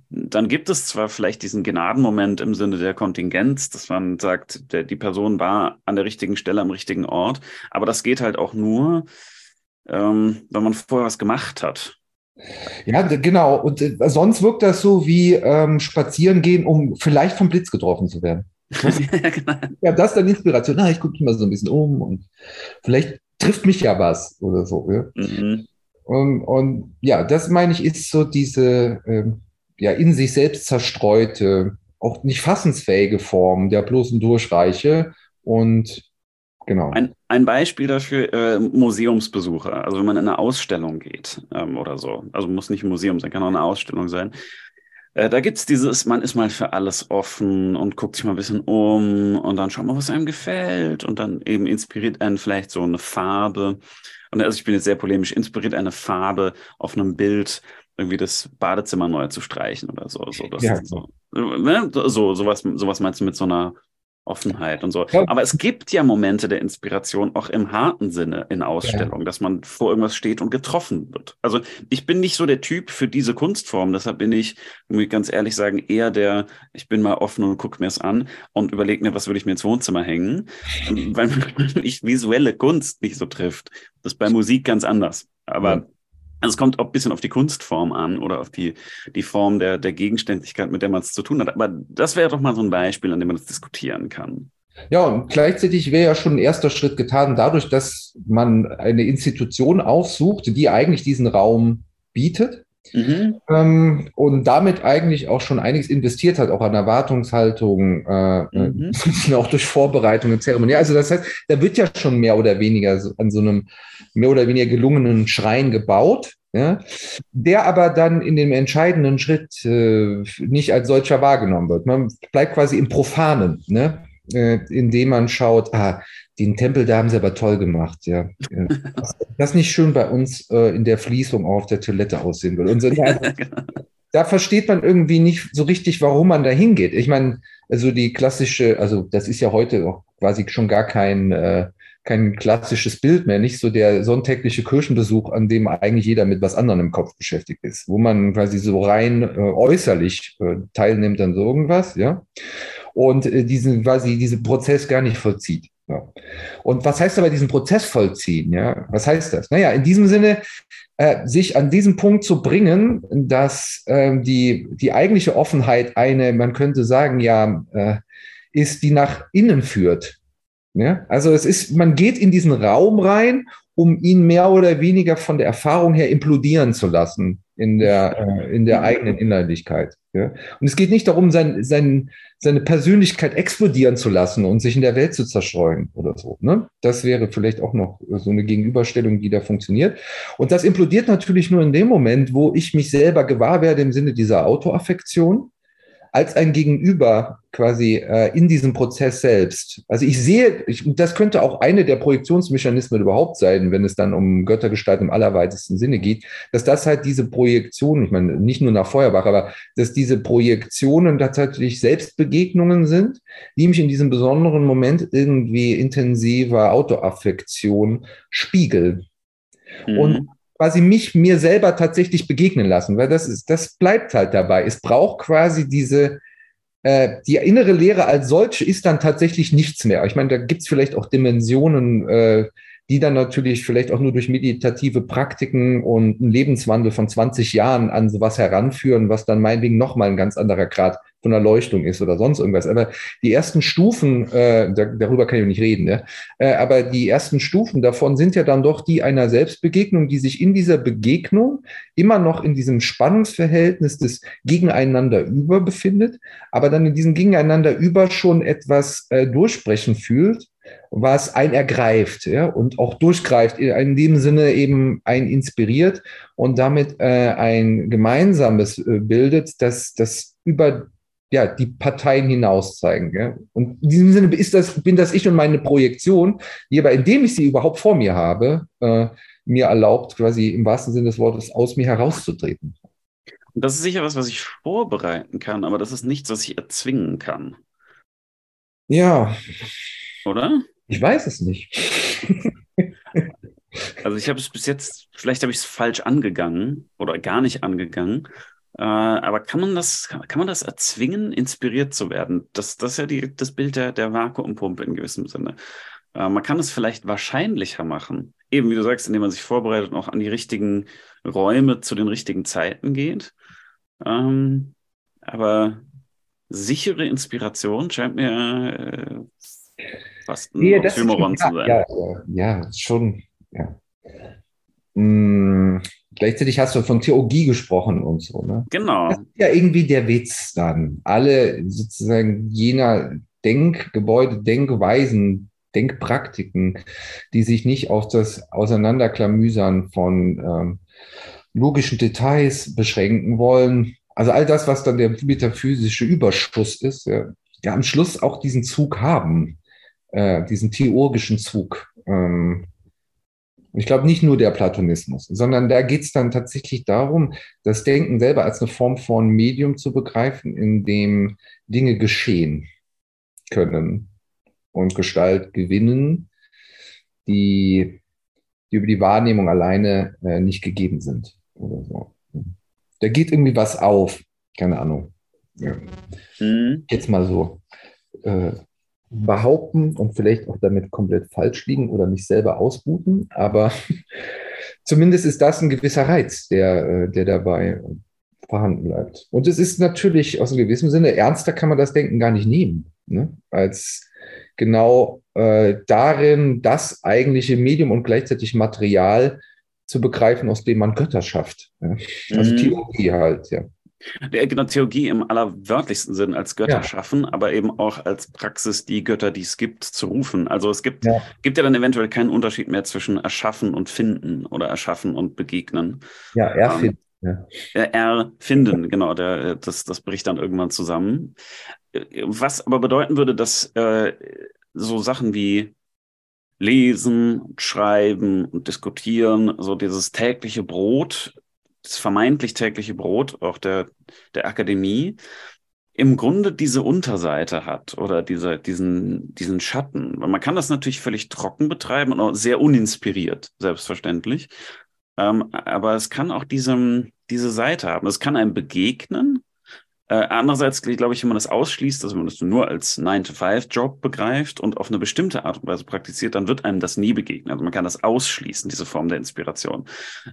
dann gibt es zwar vielleicht diesen Gnadenmoment im Sinne der Kontingenz, dass man sagt, der, die Person war an der richtigen Stelle am richtigen Ort, aber das geht halt auch nur, ähm, wenn man vorher was gemacht hat. Ja, genau. Und äh, sonst wirkt das so wie ähm, spazieren gehen, um vielleicht vom Blitz getroffen zu werden. ja, genau. ja, das ist dann Inspiration. Na, ich gucke mich mal so ein bisschen um und vielleicht trifft mich ja was oder so. Ja? Mhm. Und, und, ja, das meine ich, ist so diese, ähm, ja in sich selbst zerstreute, auch nicht fassensfähige Form der bloßen Durchreiche. Und genau. Ein, ein Beispiel dafür, äh, Museumsbesucher. Also wenn man in eine Ausstellung geht ähm, oder so. Also muss nicht ein Museum sein, kann auch eine Ausstellung sein. Äh, da gibt's dieses, man ist mal für alles offen und guckt sich mal ein bisschen um und dann schaut mal, was einem gefällt und dann eben inspiriert einen vielleicht so eine Farbe. Und also ich bin jetzt sehr polemisch, inspiriert eine Farbe auf einem Bild irgendwie das Badezimmer neu zu streichen oder so. So, das ja. so, ne? so sowas, sowas meinst du mit so einer Offenheit und so. Ja. Aber es gibt ja Momente der Inspiration auch im harten Sinne in Ausstellungen, ja. dass man vor irgendwas steht und getroffen wird. Also ich bin nicht so der Typ für diese Kunstform, deshalb bin ich, muss ich ganz ehrlich sagen, eher der, ich bin mal offen und gucke mir es an und überlege mir, was würde ich mir ins Wohnzimmer hängen, weil mich visuelle Kunst nicht so trifft. Das ist bei Musik ganz anders. Aber also es kommt auch ein bisschen auf die Kunstform an oder auf die, die Form der, der Gegenständlichkeit, mit der man es zu tun hat. Aber das wäre doch mal so ein Beispiel, an dem man das diskutieren kann. Ja, und gleichzeitig wäre ja schon ein erster Schritt getan, dadurch, dass man eine Institution aufsucht, die eigentlich diesen Raum bietet Mhm. Ähm, und damit eigentlich auch schon einiges investiert hat, auch an Erwartungshaltung, äh, äh mhm. auch durch Vorbereitungen, Zeremonie. Also das heißt, da wird ja schon mehr oder weniger an so einem mehr oder weniger gelungenen Schrein gebaut, ja, der aber dann in dem entscheidenden Schritt äh, nicht als solcher wahrgenommen wird. Man bleibt quasi im Profanen, ne? Äh, indem man schaut, ah, den Tempel, da haben sie aber toll gemacht, ja. das nicht schön bei uns äh, in der Fließung auf der Toilette aussehen würde. Und so, ja, genau. da versteht man irgendwie nicht so richtig, warum man da hingeht. Ich meine, also die klassische, also das ist ja heute auch quasi schon gar kein, äh, kein klassisches Bild mehr, nicht so der sonntägliche Kirchenbesuch, an dem eigentlich jeder mit was anderem im Kopf beschäftigt ist, wo man quasi so rein äh, äußerlich äh, teilnimmt an so irgendwas, ja, und äh, diesen quasi diesen Prozess gar nicht vollzieht. Ja. Und was heißt aber diesen Prozess vollziehen? Ja, was heißt das? Naja, in diesem Sinne, äh, sich an diesem Punkt zu bringen, dass äh, die, die eigentliche Offenheit eine, man könnte sagen, ja, äh, ist, die nach innen führt. Ja? Also es ist, man geht in diesen Raum rein, um ihn mehr oder weniger von der Erfahrung her implodieren zu lassen in der, äh, in der eigenen Innerlichkeit. Ja? Und es geht nicht darum, sein, sein, seine Persönlichkeit explodieren zu lassen und sich in der Welt zu zerstreuen oder so. Ne? Das wäre vielleicht auch noch so eine Gegenüberstellung, die da funktioniert. Und das implodiert natürlich nur in dem Moment, wo ich mich selber gewahr werde im Sinne dieser Autoaffektion als ein Gegenüber quasi äh, in diesem Prozess selbst. Also ich sehe, ich, das könnte auch eine der Projektionsmechanismen überhaupt sein, wenn es dann um Göttergestalt im allerweitesten Sinne geht, dass das halt diese Projektionen, ich meine nicht nur nach Feuerbach, aber dass diese Projektionen tatsächlich Selbstbegegnungen sind, die mich in diesem besonderen Moment irgendwie intensiver Autoaffektion spiegeln. Mhm. Und quasi mich mir selber tatsächlich begegnen lassen, weil das ist, das bleibt halt dabei. Es braucht quasi diese, äh, die innere Lehre als solche ist dann tatsächlich nichts mehr. Ich meine, da gibt's vielleicht auch Dimensionen, äh, die dann natürlich vielleicht auch nur durch meditative Praktiken und einen Lebenswandel von 20 Jahren an sowas heranführen, was dann meinetwegen nochmal ein ganz anderer Grad von Erleuchtung ist oder sonst irgendwas. Aber die ersten Stufen, äh, da, darüber kann ich nicht reden, ne? äh, aber die ersten Stufen davon sind ja dann doch die einer Selbstbegegnung, die sich in dieser Begegnung immer noch in diesem Spannungsverhältnis des Gegeneinander über befindet, aber dann in diesem Gegeneinander über schon etwas äh, durchsprechen fühlt, was ein ergreift ja, und auch durchgreift, in dem Sinne eben ein inspiriert und damit äh, ein gemeinsames äh, bildet, das, das über ja, die Parteien hinaus zeigen. Ja? Und in diesem Sinne ist das, bin das ich und meine Projektion, die aber, indem ich sie überhaupt vor mir habe, äh, mir erlaubt, quasi im wahrsten Sinne des Wortes aus mir herauszutreten. Und das ist sicher was, was ich vorbereiten kann, aber das ist nichts, was ich erzwingen kann. Ja. Oder? Ich weiß es nicht. also ich habe es bis jetzt, vielleicht habe ich es falsch angegangen oder gar nicht angegangen. Äh, aber kann man das, kann man das erzwingen, inspiriert zu werden? Das, das ist ja die, das Bild der, der Vakuumpumpe in gewissem Sinne. Äh, man kann es vielleicht wahrscheinlicher machen. Eben, wie du sagst, indem man sich vorbereitet und auch an die richtigen Räume zu den richtigen Zeiten geht. Ähm, aber sichere Inspiration scheint mir äh, fast ein nee, Oxymoron zu sein. Ja, ja, schon. Ja. Hm, gleichzeitig hast du von Theologie gesprochen und so. Ne? Genau. Das ist ja irgendwie der Witz dann. Alle sozusagen jener Denkgebäude, Denkweisen, Denkpraktiken, die sich nicht auf das Auseinanderklamüsern von ähm, logischen Details beschränken wollen. Also all das, was dann der metaphysische Überschuss ist, ja, ja am Schluss auch diesen Zug haben, äh, diesen theologischen Zug. Ähm, ich glaube nicht nur der Platonismus, sondern da geht es dann tatsächlich darum, das Denken selber als eine Form von Medium zu begreifen, in dem Dinge geschehen können und Gestalt gewinnen, die, die über die Wahrnehmung alleine äh, nicht gegeben sind. Oder so. Da geht irgendwie was auf, keine Ahnung. Ja. Mhm. Jetzt mal so äh, behaupten und vielleicht auch damit komplett falsch liegen oder mich selber ausbuten, aber zumindest ist das ein gewisser Reiz, der, äh, der dabei vorhanden bleibt. Und es ist natürlich aus einem gewissen Sinne, ernster kann man das Denken gar nicht nehmen, ne? als genau äh, darin das eigentliche Medium und gleichzeitig Material zu begreifen, aus dem man Götter schafft. Ja? Also mhm. Theologie halt, ja. Der genau, Theologie im allerwörtlichsten Sinn als Götter ja. schaffen, aber eben auch als Praxis, die Götter, die es gibt, zu rufen. Also es gibt ja. gibt ja dann eventuell keinen Unterschied mehr zwischen erschaffen und finden oder erschaffen und begegnen. Ja, erfinden. Ähm, ja. Erfinden, genau, der, das, das bricht dann irgendwann zusammen. Was aber bedeuten würde, dass äh, so Sachen wie Lesen, Schreiben und Diskutieren, so dieses tägliche Brot das vermeintlich tägliche Brot auch der, der Akademie im Grunde diese Unterseite hat oder diese, diesen, diesen Schatten. Man kann das natürlich völlig trocken betreiben und auch sehr uninspiriert, selbstverständlich. Ähm, aber es kann auch diesem, diese Seite haben. Es kann einem begegnen, äh, andererseits glaube ich, wenn man das ausschließt, also wenn man das nur als 9-to-5-Job begreift und auf eine bestimmte Art und Weise praktiziert, dann wird einem das nie begegnen. Also man kann das ausschließen, diese Form der Inspiration.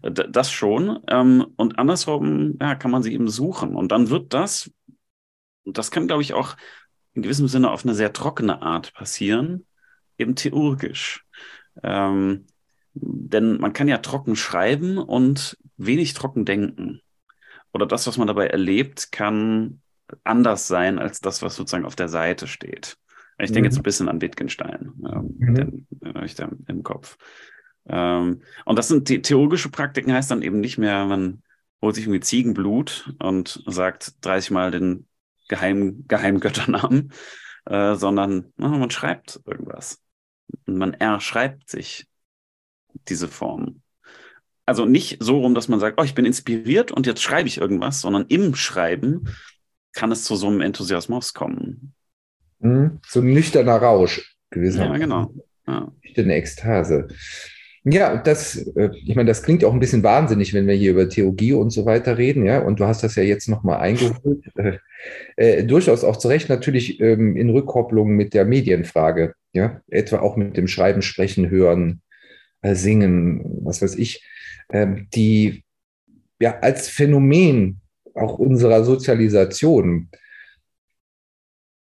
Äh, das schon. Ähm, und andersrum ja, kann man sie eben suchen. Und dann wird das, das kann, glaube ich, auch in gewissem Sinne auf eine sehr trockene Art passieren, eben theurgisch. Ähm, denn man kann ja trocken schreiben und wenig trocken denken oder das, was man dabei erlebt, kann anders sein als das, was sozusagen auf der Seite steht. Ich denke mhm. jetzt ein bisschen an Wittgenstein, ähm, mhm. den, den habe ich da im Kopf. Ähm, und das sind die theologische Praktiken, heißt dann eben nicht mehr, man holt sich irgendwie Ziegenblut und sagt 30 Mal den geheimen, geheimen Götternamen, äh, sondern na, man schreibt irgendwas. Und man erschreibt sich diese Form also nicht so rum, dass man sagt, oh, ich bin inspiriert und jetzt schreibe ich irgendwas, sondern im Schreiben kann es zu so einem Enthusiasmus kommen. Mhm. So ein nüchterner Rausch gewissermaßen. Ja, genau. Ja. Nüchterne Ekstase. Ja, das, äh, ich meine, das klingt auch ein bisschen wahnsinnig, wenn wir hier über Theologie und so weiter reden, ja. Und du hast das ja jetzt nochmal eingeholt. Äh, äh, durchaus auch zu Recht natürlich ähm, in Rückkopplung mit der Medienfrage, ja. Etwa auch mit dem Schreiben, Sprechen, Hören, äh, singen, was weiß ich, die ja als Phänomen auch unserer Sozialisation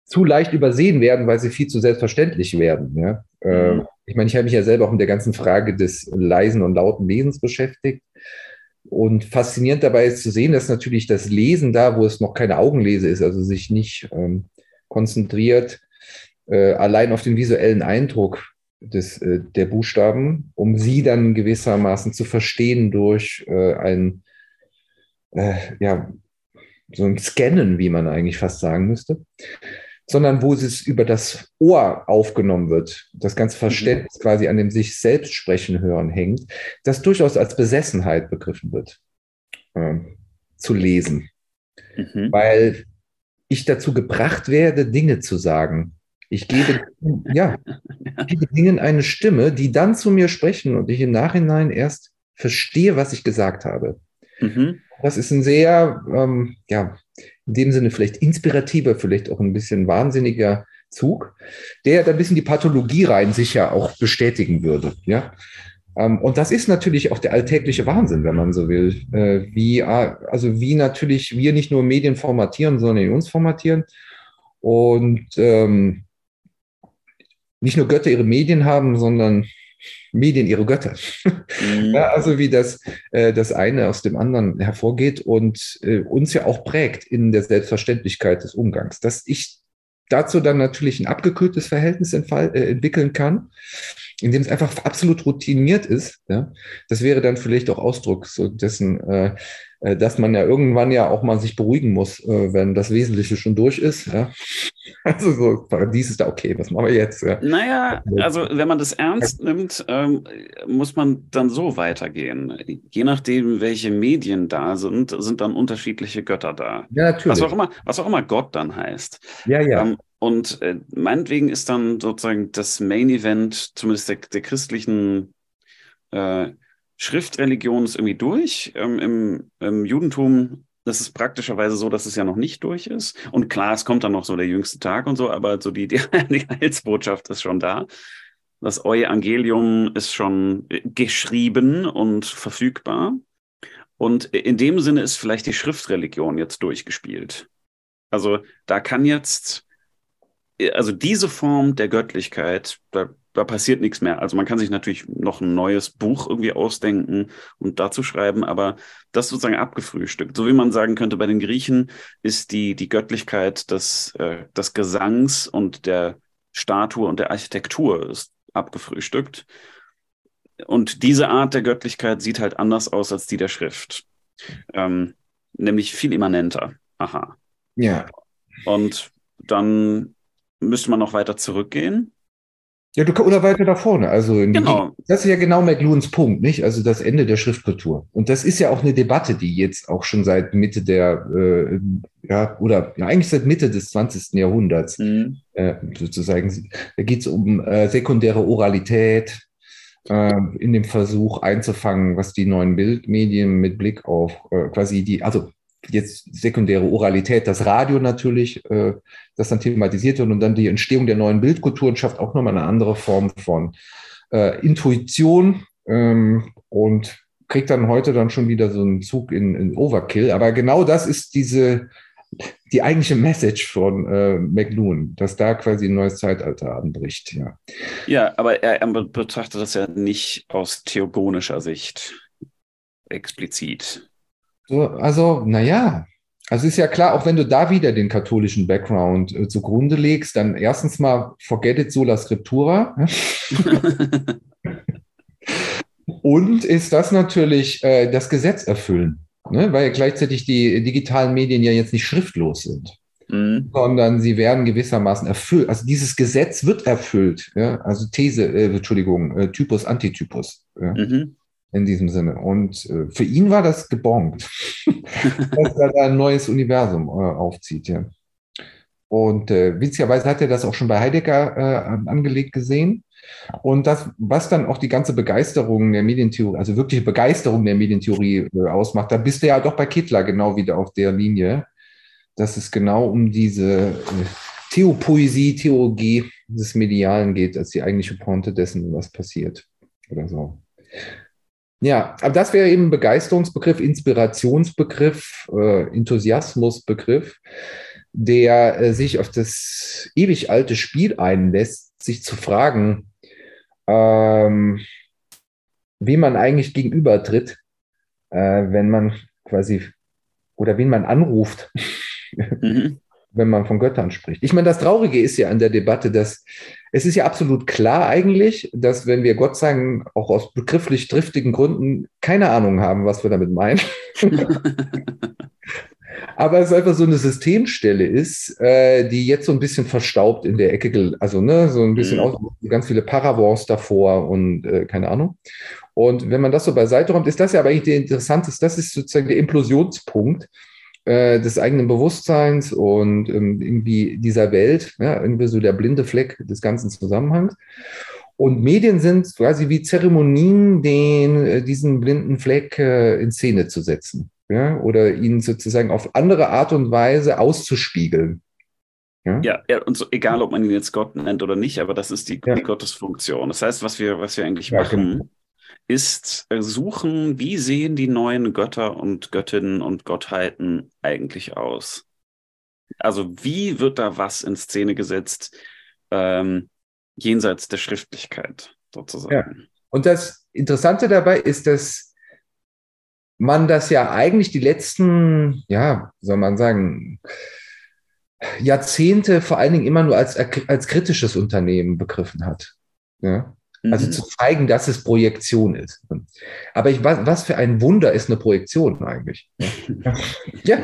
zu leicht übersehen werden, weil sie viel zu selbstverständlich werden. Ja? Ähm, mhm. Ich meine, ich habe mich ja selber auch mit der ganzen Frage des leisen und lauten Lesens beschäftigt. Und faszinierend dabei ist zu sehen, dass natürlich das Lesen da, wo es noch keine Augenlese ist, also sich nicht ähm, konzentriert, äh, allein auf den visuellen Eindruck des, äh, der Buchstaben, um sie dann gewissermaßen zu verstehen durch äh, ein, äh, ja, so ein Scannen, wie man eigentlich fast sagen müsste sondern wo es über das Ohr aufgenommen wird, das ganze mhm. Verständnis mhm. quasi an dem sich selbst sprechen hören hängt, das durchaus als Besessenheit begriffen wird, äh, zu lesen. Mhm. Weil ich dazu gebracht werde, Dinge zu sagen. Ich gebe, ja, ich gebe Dingen eine Stimme, die dann zu mir sprechen und ich im Nachhinein erst verstehe, was ich gesagt habe. Mhm. Das ist ein sehr, ähm, ja, in dem Sinne vielleicht inspirativer, vielleicht auch ein bisschen wahnsinniger Zug, der da ein bisschen die Pathologie rein sicher auch bestätigen würde. Ja. Ähm, und das ist natürlich auch der alltägliche Wahnsinn, wenn man so will. Äh, wie, also wie natürlich wir nicht nur Medien formatieren, sondern uns formatieren. Und ähm, nicht nur Götter ihre Medien haben, sondern Medien ihre Götter. Mhm. Ja, also wie das, äh, das eine aus dem anderen hervorgeht und äh, uns ja auch prägt in der Selbstverständlichkeit des Umgangs. Dass ich dazu dann natürlich ein abgekühltes Verhältnis äh, entwickeln kann, in dem es einfach absolut routiniert ist. Ja? Das wäre dann vielleicht auch Ausdruck so dessen, äh, dass man ja irgendwann ja auch mal sich beruhigen muss, äh, wenn das Wesentliche schon durch ist. Ja? Also so, Paradies ist da okay, was machen wir jetzt? Ja? Naja, also wenn man das ernst nimmt, ähm, muss man dann so weitergehen. Je nachdem, welche Medien da sind, sind dann unterschiedliche Götter da. Ja, natürlich. Was auch immer, was auch immer Gott dann heißt. Ja, ja. Ähm, und äh, meinetwegen ist dann sozusagen das Main Event, zumindest der, der christlichen äh, Schriftreligion, ist irgendwie durch. Ähm, im, Im Judentum das ist praktischerweise so, dass es ja noch nicht durch ist. Und klar, es kommt dann noch so der jüngste Tag und so, aber so die, die, die Heilsbotschaft ist schon da. Das Evangelium ist schon äh, geschrieben und verfügbar. Und in dem Sinne ist vielleicht die Schriftreligion jetzt durchgespielt. Also da kann jetzt also diese Form der Göttlichkeit, da, da passiert nichts mehr. Also man kann sich natürlich noch ein neues Buch irgendwie ausdenken und dazu schreiben, aber das sozusagen abgefrühstückt. So wie man sagen könnte, bei den Griechen ist die, die Göttlichkeit des, äh, des Gesangs und der Statue und der Architektur ist abgefrühstückt. Und diese Art der Göttlichkeit sieht halt anders aus als die der Schrift. Ähm, nämlich viel immanenter. Aha. Ja. Und dann müsste man noch weiter zurückgehen. Ja, du, oder weiter da vorne. Also genau. Das ist ja genau McLuhans Punkt, nicht? Also das Ende der Schriftkultur. Und das ist ja auch eine Debatte, die jetzt auch schon seit Mitte der, äh, ja, oder ja, eigentlich seit Mitte des 20. Jahrhunderts mhm. äh, sozusagen, da geht es um äh, sekundäre Oralität äh, in dem Versuch einzufangen, was die neuen Bildmedien mit Blick auf äh, quasi die, also jetzt sekundäre Oralität, das Radio natürlich, äh, das dann thematisiert wird und dann die Entstehung der neuen Bildkulturen schafft auch nochmal eine andere Form von äh, Intuition ähm, und kriegt dann heute dann schon wieder so einen Zug in, in Overkill. Aber genau das ist diese, die eigentliche Message von äh, McLuhan, dass da quasi ein neues Zeitalter anbricht. Ja, ja aber er, er betrachtet das ja nicht aus theogonischer Sicht explizit. So, also, naja, also ist ja klar, auch wenn du da wieder den katholischen Background äh, zugrunde legst, dann erstens mal forget it sola scriptura. Und ist das natürlich äh, das Gesetz erfüllen, ne? weil gleichzeitig die digitalen Medien ja jetzt nicht schriftlos sind, mhm. sondern sie werden gewissermaßen erfüllt. Also dieses Gesetz wird erfüllt. Ja? Also These, äh, Entschuldigung, äh, Typus, Antitypus. Ja? Mhm in diesem Sinne. Und äh, für ihn war das gebongt, dass er da ein neues Universum äh, aufzieht. Ja. Und äh, witzigerweise hat er das auch schon bei Heidegger äh, angelegt gesehen. Und das, was dann auch die ganze Begeisterung der Medientheorie, also wirkliche Begeisterung der Medientheorie äh, ausmacht, da bist du ja doch bei Kittler genau wieder auf der Linie, dass es genau um diese äh, Theopoesie, Theologie des Medialen geht, als die eigentliche Pointe dessen, was passiert. oder so. Ja, aber das wäre eben Begeisterungsbegriff, Inspirationsbegriff, äh, Enthusiasmusbegriff, der äh, sich auf das ewig alte Spiel einlässt, sich zu fragen, ähm, wie man eigentlich gegenübertritt, äh, wenn man quasi oder wen man anruft, mhm. Wenn man von Göttern spricht. Ich meine, das Traurige ist ja an der Debatte, dass es ist ja absolut klar eigentlich, dass wenn wir Gott sagen, auch aus begrifflich driftigen Gründen keine Ahnung haben, was wir damit meinen. Aber es einfach so eine Systemstelle ist, äh, die jetzt so ein bisschen verstaubt in der Ecke, also ne, so ein bisschen mhm. aus, ganz viele Paravents davor und äh, keine Ahnung. Und wenn man das so beiseite räumt, ist das ja aber eigentlich der interessanteste, das ist sozusagen der Implosionspunkt äh, des eigenen Bewusstseins und ähm, irgendwie dieser Welt, ja, irgendwie so der blinde Fleck des ganzen Zusammenhangs. Und Medien sind quasi wie Zeremonien, den, äh, diesen blinden Fleck äh, in Szene zu setzen ja, oder ihn sozusagen auf andere Art und Weise auszuspiegeln. Ja, ja, ja und so, egal, ob man ihn jetzt Gott nennt oder nicht, aber das ist die, ja. die Gottesfunktion. Das heißt, was wir, was wir eigentlich ja, machen, genau. Ist äh, suchen, wie sehen die neuen Götter und Göttinnen und Gottheiten eigentlich aus? Also wie wird da was in Szene gesetzt, ähm, jenseits der Schriftlichkeit sozusagen? Ja. Und das Interessante dabei ist, dass man das ja eigentlich die letzten, ja, soll man sagen, Jahrzehnte vor allen Dingen immer nur als, als kritisches Unternehmen begriffen hat. Ja? Also mhm. zu zeigen, dass es Projektion ist. Aber ich, was, was für ein Wunder ist eine Projektion eigentlich? ja,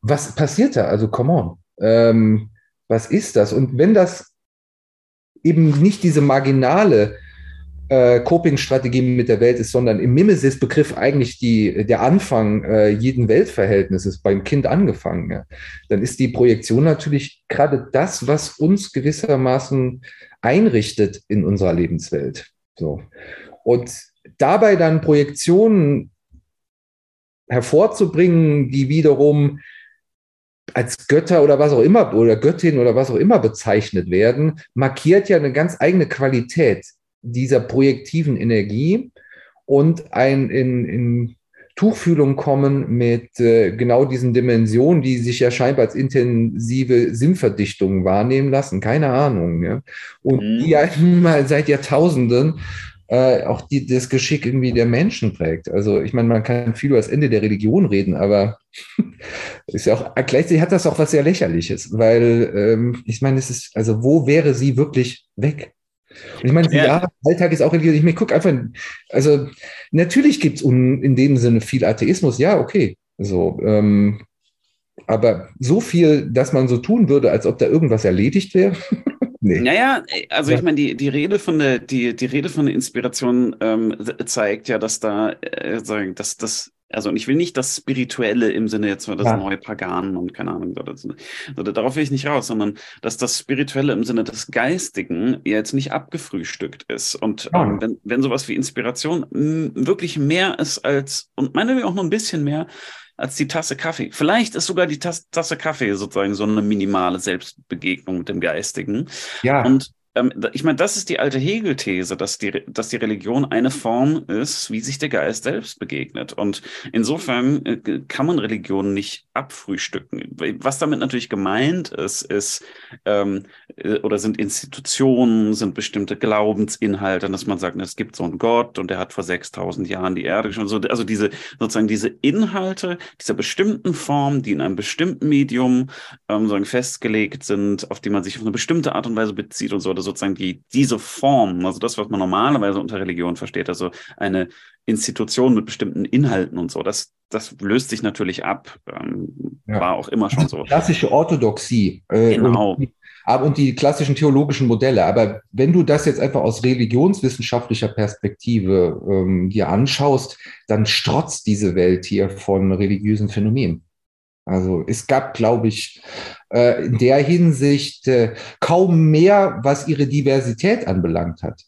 was passiert da? Also, come on. Ähm, was ist das? Und wenn das eben nicht diese marginale äh, Coping-Strategie mit der Welt ist, sondern im Mimesis-Begriff eigentlich die, der Anfang äh, jeden Weltverhältnisses beim Kind angefangen, ja, dann ist die Projektion natürlich gerade das, was uns gewissermaßen einrichtet in unserer Lebenswelt. So. Und dabei dann Projektionen hervorzubringen, die wiederum als Götter oder was auch immer oder Göttin oder was auch immer bezeichnet werden, markiert ja eine ganz eigene Qualität dieser projektiven Energie und ein in, in Tuchfühlung kommen mit äh, genau diesen Dimensionen, die sich ja scheinbar als intensive Sinnverdichtungen wahrnehmen lassen. Keine Ahnung. Ja? Und mhm. die ja mal seit Jahrtausenden äh, auch die, das Geschick irgendwie der Menschen prägt. Also ich meine, man kann viel über das Ende der Religion reden, aber ist ja auch, gleichzeitig hat das auch was sehr Lächerliches, weil ähm, ich meine, es ist, also wo wäre sie wirklich weg? Und ich meine, ja, ja Alltag ist auch religiös. Ich gucke einfach, also natürlich gibt es in dem Sinne viel Atheismus, ja, okay. So, ähm, aber so viel, dass man so tun würde, als ob da irgendwas erledigt wäre. nee. Naja, also ich meine, die, die Rede von der, die, die Rede von der Inspiration ähm, zeigt ja, dass da, äh, sagen, dass das also, und ich will nicht das Spirituelle im Sinne jetzt, das ja. neue Pagan und keine Ahnung, oder darauf will ich nicht raus, sondern dass das Spirituelle im Sinne des Geistigen jetzt nicht abgefrühstückt ist. Und ja. ähm, wenn, wenn sowas wie Inspiration wirklich mehr ist als, und meine auch noch ein bisschen mehr, als die Tasse Kaffee. Vielleicht ist sogar die Tasse, Tasse Kaffee sozusagen so eine minimale Selbstbegegnung mit dem Geistigen. Ja. Und ich meine, das ist die alte Hegel-These, dass die, dass die Religion eine Form ist, wie sich der Geist selbst begegnet. Und insofern äh, kann man Religion nicht abfrühstücken. Was damit natürlich gemeint ist, ist ähm, äh, oder sind Institutionen, sind bestimmte Glaubensinhalte, dass man sagt, es gibt so einen Gott und der hat vor 6000 Jahren die Erde schon so. Also diese sozusagen diese Inhalte dieser bestimmten Form, die in einem bestimmten Medium ähm, sozusagen festgelegt sind, auf die man sich auf eine bestimmte Art und Weise bezieht und so oder sozusagen die, diese Form, also das, was man normalerweise unter Religion versteht, also eine Institution mit bestimmten Inhalten und so, das, das löst sich natürlich ab. Ähm, ja. War auch immer schon so. Klassische Orthodoxie. Äh, genau. Und die klassischen theologischen Modelle. Aber wenn du das jetzt einfach aus religionswissenschaftlicher Perspektive ähm, dir anschaust, dann strotzt diese Welt hier von religiösen Phänomenen. Also es gab, glaube ich, äh, in der Hinsicht äh, kaum mehr, was ihre Diversität anbelangt hat.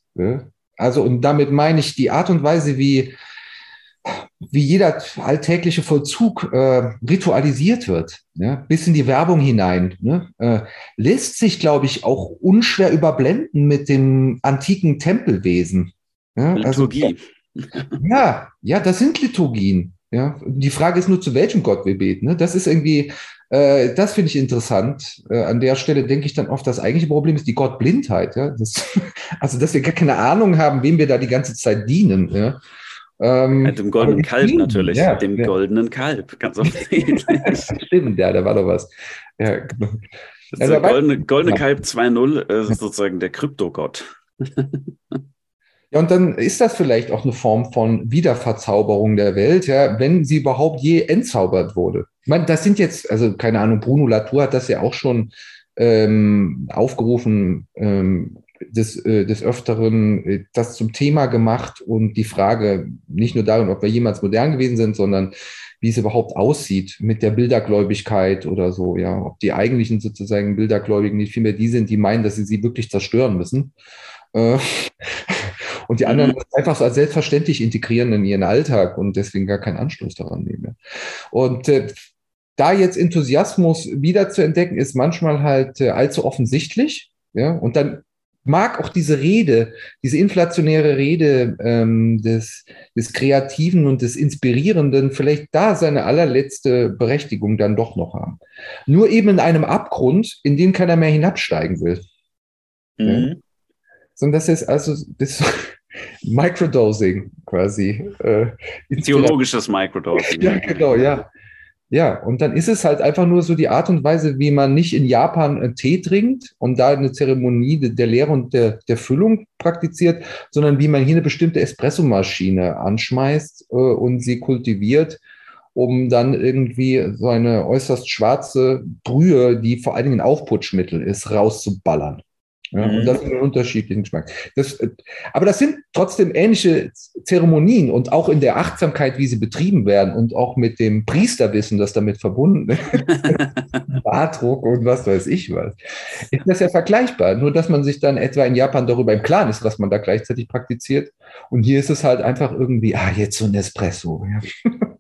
Also und damit meine ich die Art und Weise, wie, wie jeder alltägliche Vollzug äh, ritualisiert wird, ja, bis in die Werbung hinein, ne, äh, lässt sich, glaube ich, auch unschwer überblenden mit dem antiken Tempelwesen. Ja, also, Liturgie. ja, ja, das sind Liturgien. Ja, die Frage ist nur, zu welchem Gott wir beten. Ne? Das ist irgendwie, äh, das finde ich interessant. Äh, an der Stelle denke ich dann oft, das eigentliche Problem ist die Gottblindheit. Ja? Das, also, dass wir gar keine Ahnung haben, wem wir da die ganze Zeit dienen. Ja? Ähm, ja, dem goldenen Kalb natürlich. Ja, dem ja. goldenen Kalb, ganz offensichtlich. Stimmt, ja, da war doch was. Ja, genau. Das also, goldene, goldene Kalb 2.0 äh, ist sozusagen der Kryptogott. Ja, und dann ist das vielleicht auch eine Form von Wiederverzauberung der Welt, ja, wenn sie überhaupt je entzaubert wurde. Ich meine, das sind jetzt, also keine Ahnung, Bruno Latour hat das ja auch schon ähm, aufgerufen, ähm, des, äh, des Öfteren äh, das zum Thema gemacht und die Frage nicht nur darin, ob wir jemals modern gewesen sind, sondern wie es überhaupt aussieht mit der Bildergläubigkeit oder so, ja, ob die eigentlichen sozusagen Bildergläubigen nicht vielmehr die sind, die meinen, dass sie sie wirklich zerstören müssen. Äh, und die anderen mhm. einfach so als selbstverständlich integrieren in ihren Alltag und deswegen gar keinen Anschluss daran nehmen. Und da jetzt Enthusiasmus wieder zu entdecken, ist manchmal halt allzu offensichtlich. Ja, und dann mag auch diese Rede, diese inflationäre Rede ähm, des, des Kreativen und des Inspirierenden vielleicht da seine allerletzte Berechtigung dann doch noch haben. Nur eben in einem Abgrund, in den keiner mehr hinabsteigen will. Mhm. Ja? Sondern das ist also das Microdosing quasi. Äh, Theologisches Microdosing. ja, genau, ja. Ja, und dann ist es halt einfach nur so die Art und Weise, wie man nicht in Japan äh, Tee trinkt und da eine Zeremonie der Lehre und der, der Füllung praktiziert, sondern wie man hier eine bestimmte Espressomaschine anschmeißt äh, und sie kultiviert, um dann irgendwie so eine äußerst schwarze Brühe, die vor allen Dingen ein Aufputschmittel ist, rauszuballern. Ja, mhm. Und das ist ein unterschiedlichen Geschmack. Das, äh, aber das sind trotzdem ähnliche Zeremonien und auch in der Achtsamkeit, wie sie betrieben werden und auch mit dem Priesterwissen, das damit verbunden ist, Bartdruck und was weiß ich was, ist das ja vergleichbar. Nur, dass man sich dann etwa in Japan darüber im Klaren ist, was man da gleichzeitig praktiziert. Und hier ist es halt einfach irgendwie, ah, jetzt so ein Espresso. Ja.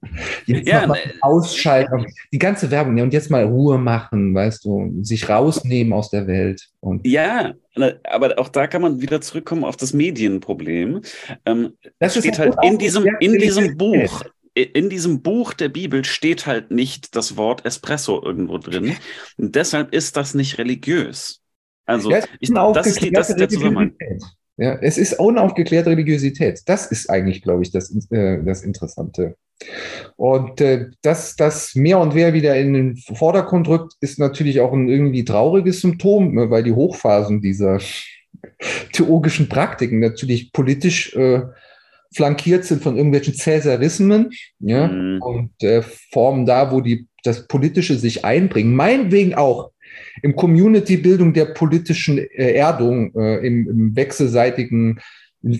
Jetzt ja, mal ne, ausschalten, die ganze Werbung, ja, und jetzt mal Ruhe machen, weißt du, sich rausnehmen aus der Welt. Und ja, ne, aber auch da kann man wieder zurückkommen auf das Medienproblem. Ähm, das steht halt in diesem, in diesem Buch, in diesem Buch der Bibel steht halt nicht das Wort Espresso irgendwo drin. Und deshalb ist das nicht religiös. Also, ja, ich, das, ist die, das ist der Zusammenhang. Ja, es ist unaufgeklärte Religiosität. Das ist eigentlich, glaube ich, das, äh, das Interessante. Und äh, dass das mehr und mehr wieder in den Vordergrund rückt, ist natürlich auch ein irgendwie trauriges Symptom, ne, weil die Hochphasen dieser theologischen Praktiken natürlich politisch äh, flankiert sind von irgendwelchen Cäsarismen ja, mhm. und äh, Formen da, wo die, das Politische sich einbringen. Meinetwegen auch im Community-Bildung der politischen äh, Erdung, äh, im, im wechselseitigen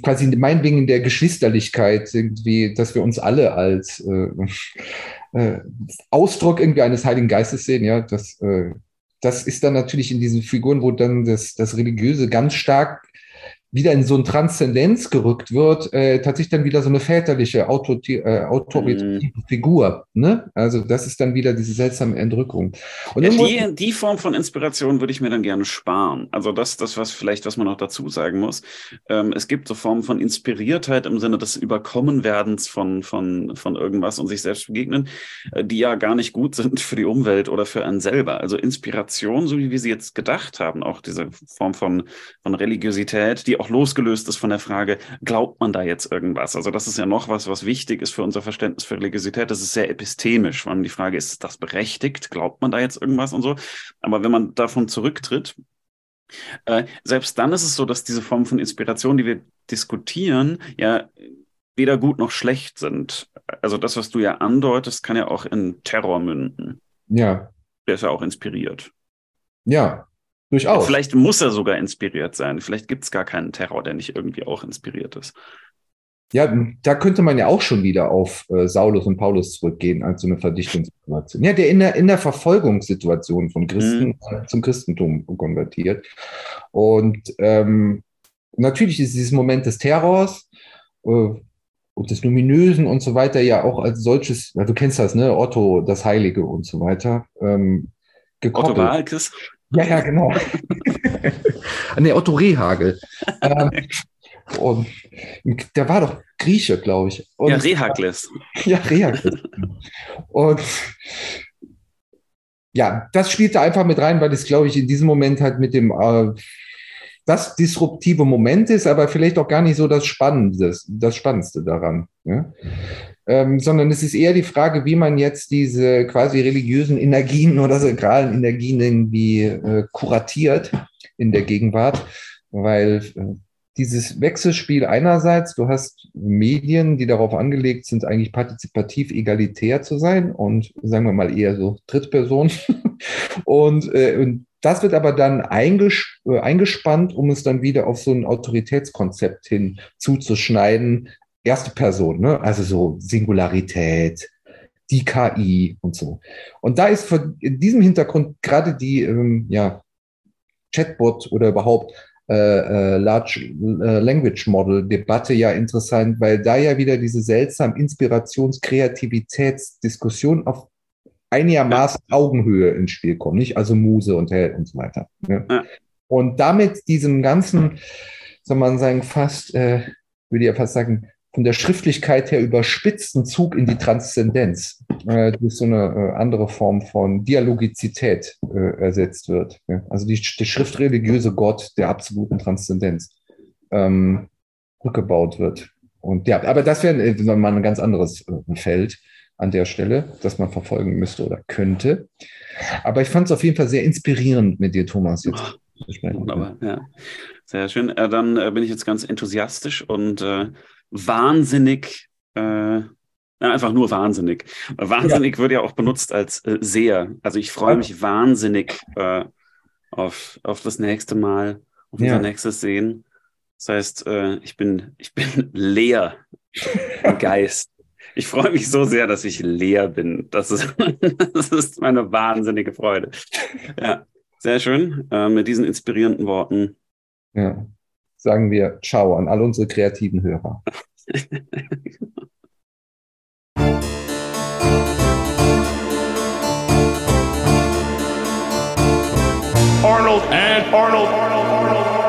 quasi meinetwegen in der Geschwisterlichkeit irgendwie, dass wir uns alle als äh, äh, Ausdruck irgendwie eines Heiligen Geistes sehen, ja, das, äh, das ist dann natürlich in diesen Figuren, wo dann das, das Religiöse ganz stark wieder in so eine Transzendenz gerückt wird, äh, tatsächlich dann wieder so eine väterliche, äh, autoritative mm. Figur. Ne? Also das ist dann wieder diese seltsame Entrückung. Und ja, die, die Form von Inspiration würde ich mir dann gerne sparen. Also das, das was vielleicht, was man noch dazu sagen muss. Ähm, es gibt so Formen von Inspiriertheit im Sinne des Überkommenwerdens von, von, von irgendwas und sich selbst begegnen, äh, die ja gar nicht gut sind für die Umwelt oder für einen selber. Also Inspiration, so wie wir sie jetzt gedacht haben, auch diese Form von, von Religiosität, die auch losgelöst ist von der Frage, glaubt man da jetzt irgendwas? Also das ist ja noch was, was wichtig ist für unser Verständnis für Religiosität. Das ist sehr epistemisch, weil die Frage ist, ist das berechtigt? Glaubt man da jetzt irgendwas und so? Aber wenn man davon zurücktritt, äh, selbst dann ist es so, dass diese Form von Inspiration, die wir diskutieren, ja weder gut noch schlecht sind. Also das, was du ja andeutest, kann ja auch in Terror münden. Ja. Der ist ja auch inspiriert. Ja, Durchaus. Vielleicht muss er sogar inspiriert sein. Vielleicht gibt es gar keinen Terror, der nicht irgendwie auch inspiriert ist. Ja, da könnte man ja auch schon wieder auf äh, Saulus und Paulus zurückgehen als so eine Verdichtungssituation. Ja, der in der, in der Verfolgungssituation von Christen mhm. zum Christentum konvertiert. Und ähm, natürlich ist dieses Moment des Terrors äh, und des Luminösen und so weiter ja auch als solches, ja, du kennst das, ne, Otto, das Heilige und so weiter. Ähm, gekoppelt. Otto Walkes? Ja, ja, genau. nee, Otto Rehagel. ähm, Und der war doch Grieche, glaube ich. Und, ja, Rehakles. Ja, Rehakles. Und ja, das spielte einfach mit rein, weil es, glaube ich, in diesem Moment halt mit dem äh, das disruptive Moment ist, aber vielleicht auch gar nicht so das Spannende, das Spannendste daran. Ja? Ähm, sondern es ist eher die Frage, wie man jetzt diese quasi religiösen Energien oder sakralen Energien irgendwie äh, kuratiert in der Gegenwart, weil äh, dieses Wechselspiel einerseits, du hast Medien, die darauf angelegt sind, eigentlich partizipativ egalitär zu sein und sagen wir mal eher so Drittperson. und, äh, und das wird aber dann einges äh, eingespannt, um es dann wieder auf so ein Autoritätskonzept hin zuzuschneiden. Erste Person, ne? also so Singularität, die KI und so. Und da ist vor diesem Hintergrund gerade die ähm, ja, Chatbot oder überhaupt äh, äh, Large äh, Language Model Debatte ja interessant, weil da ja wieder diese seltsam Inspirations-, Kreativitätsdiskussion auf einigermaßen Augenhöhe ins Spiel kommt, nicht? Also Muse und Held und so weiter. Ne? Ja. Und damit diesen ganzen, soll man sagen, fast, äh, würde ich ja fast sagen, von der Schriftlichkeit her überspitzten Zug in die Transzendenz äh, durch so eine äh, andere Form von Dialogizität äh, ersetzt wird. Ja? Also die, der schriftreligiöse Gott der absoluten Transzendenz ähm, rückgebaut wird. Und ja, aber das wäre äh, mal ein ganz anderes äh, Feld an der Stelle, das man verfolgen müsste oder könnte. Aber ich fand es auf jeden Fall sehr inspirierend mit dir, Thomas, jetzt. Ach, wunderbar, ja. Sehr schön. Äh, dann bin ich jetzt ganz enthusiastisch und wahnsinnig, äh, einfach nur wahnsinnig. Wahnsinnig ja. wird ja auch benutzt als äh, sehr. Also ich freue mich wahnsinnig äh, auf, auf das nächste Mal, auf unser nächstes Sehen. Das heißt, äh, ich, bin, ich bin leer im Geist. Ich freue mich so sehr, dass ich leer bin. Das ist, das ist meine wahnsinnige Freude. Ja, sehr schön. Äh, mit diesen inspirierenden Worten. Ja sagen wir Ciao an all unsere kreativen Hörer. Arnold and Arnold, Arnold, Arnold.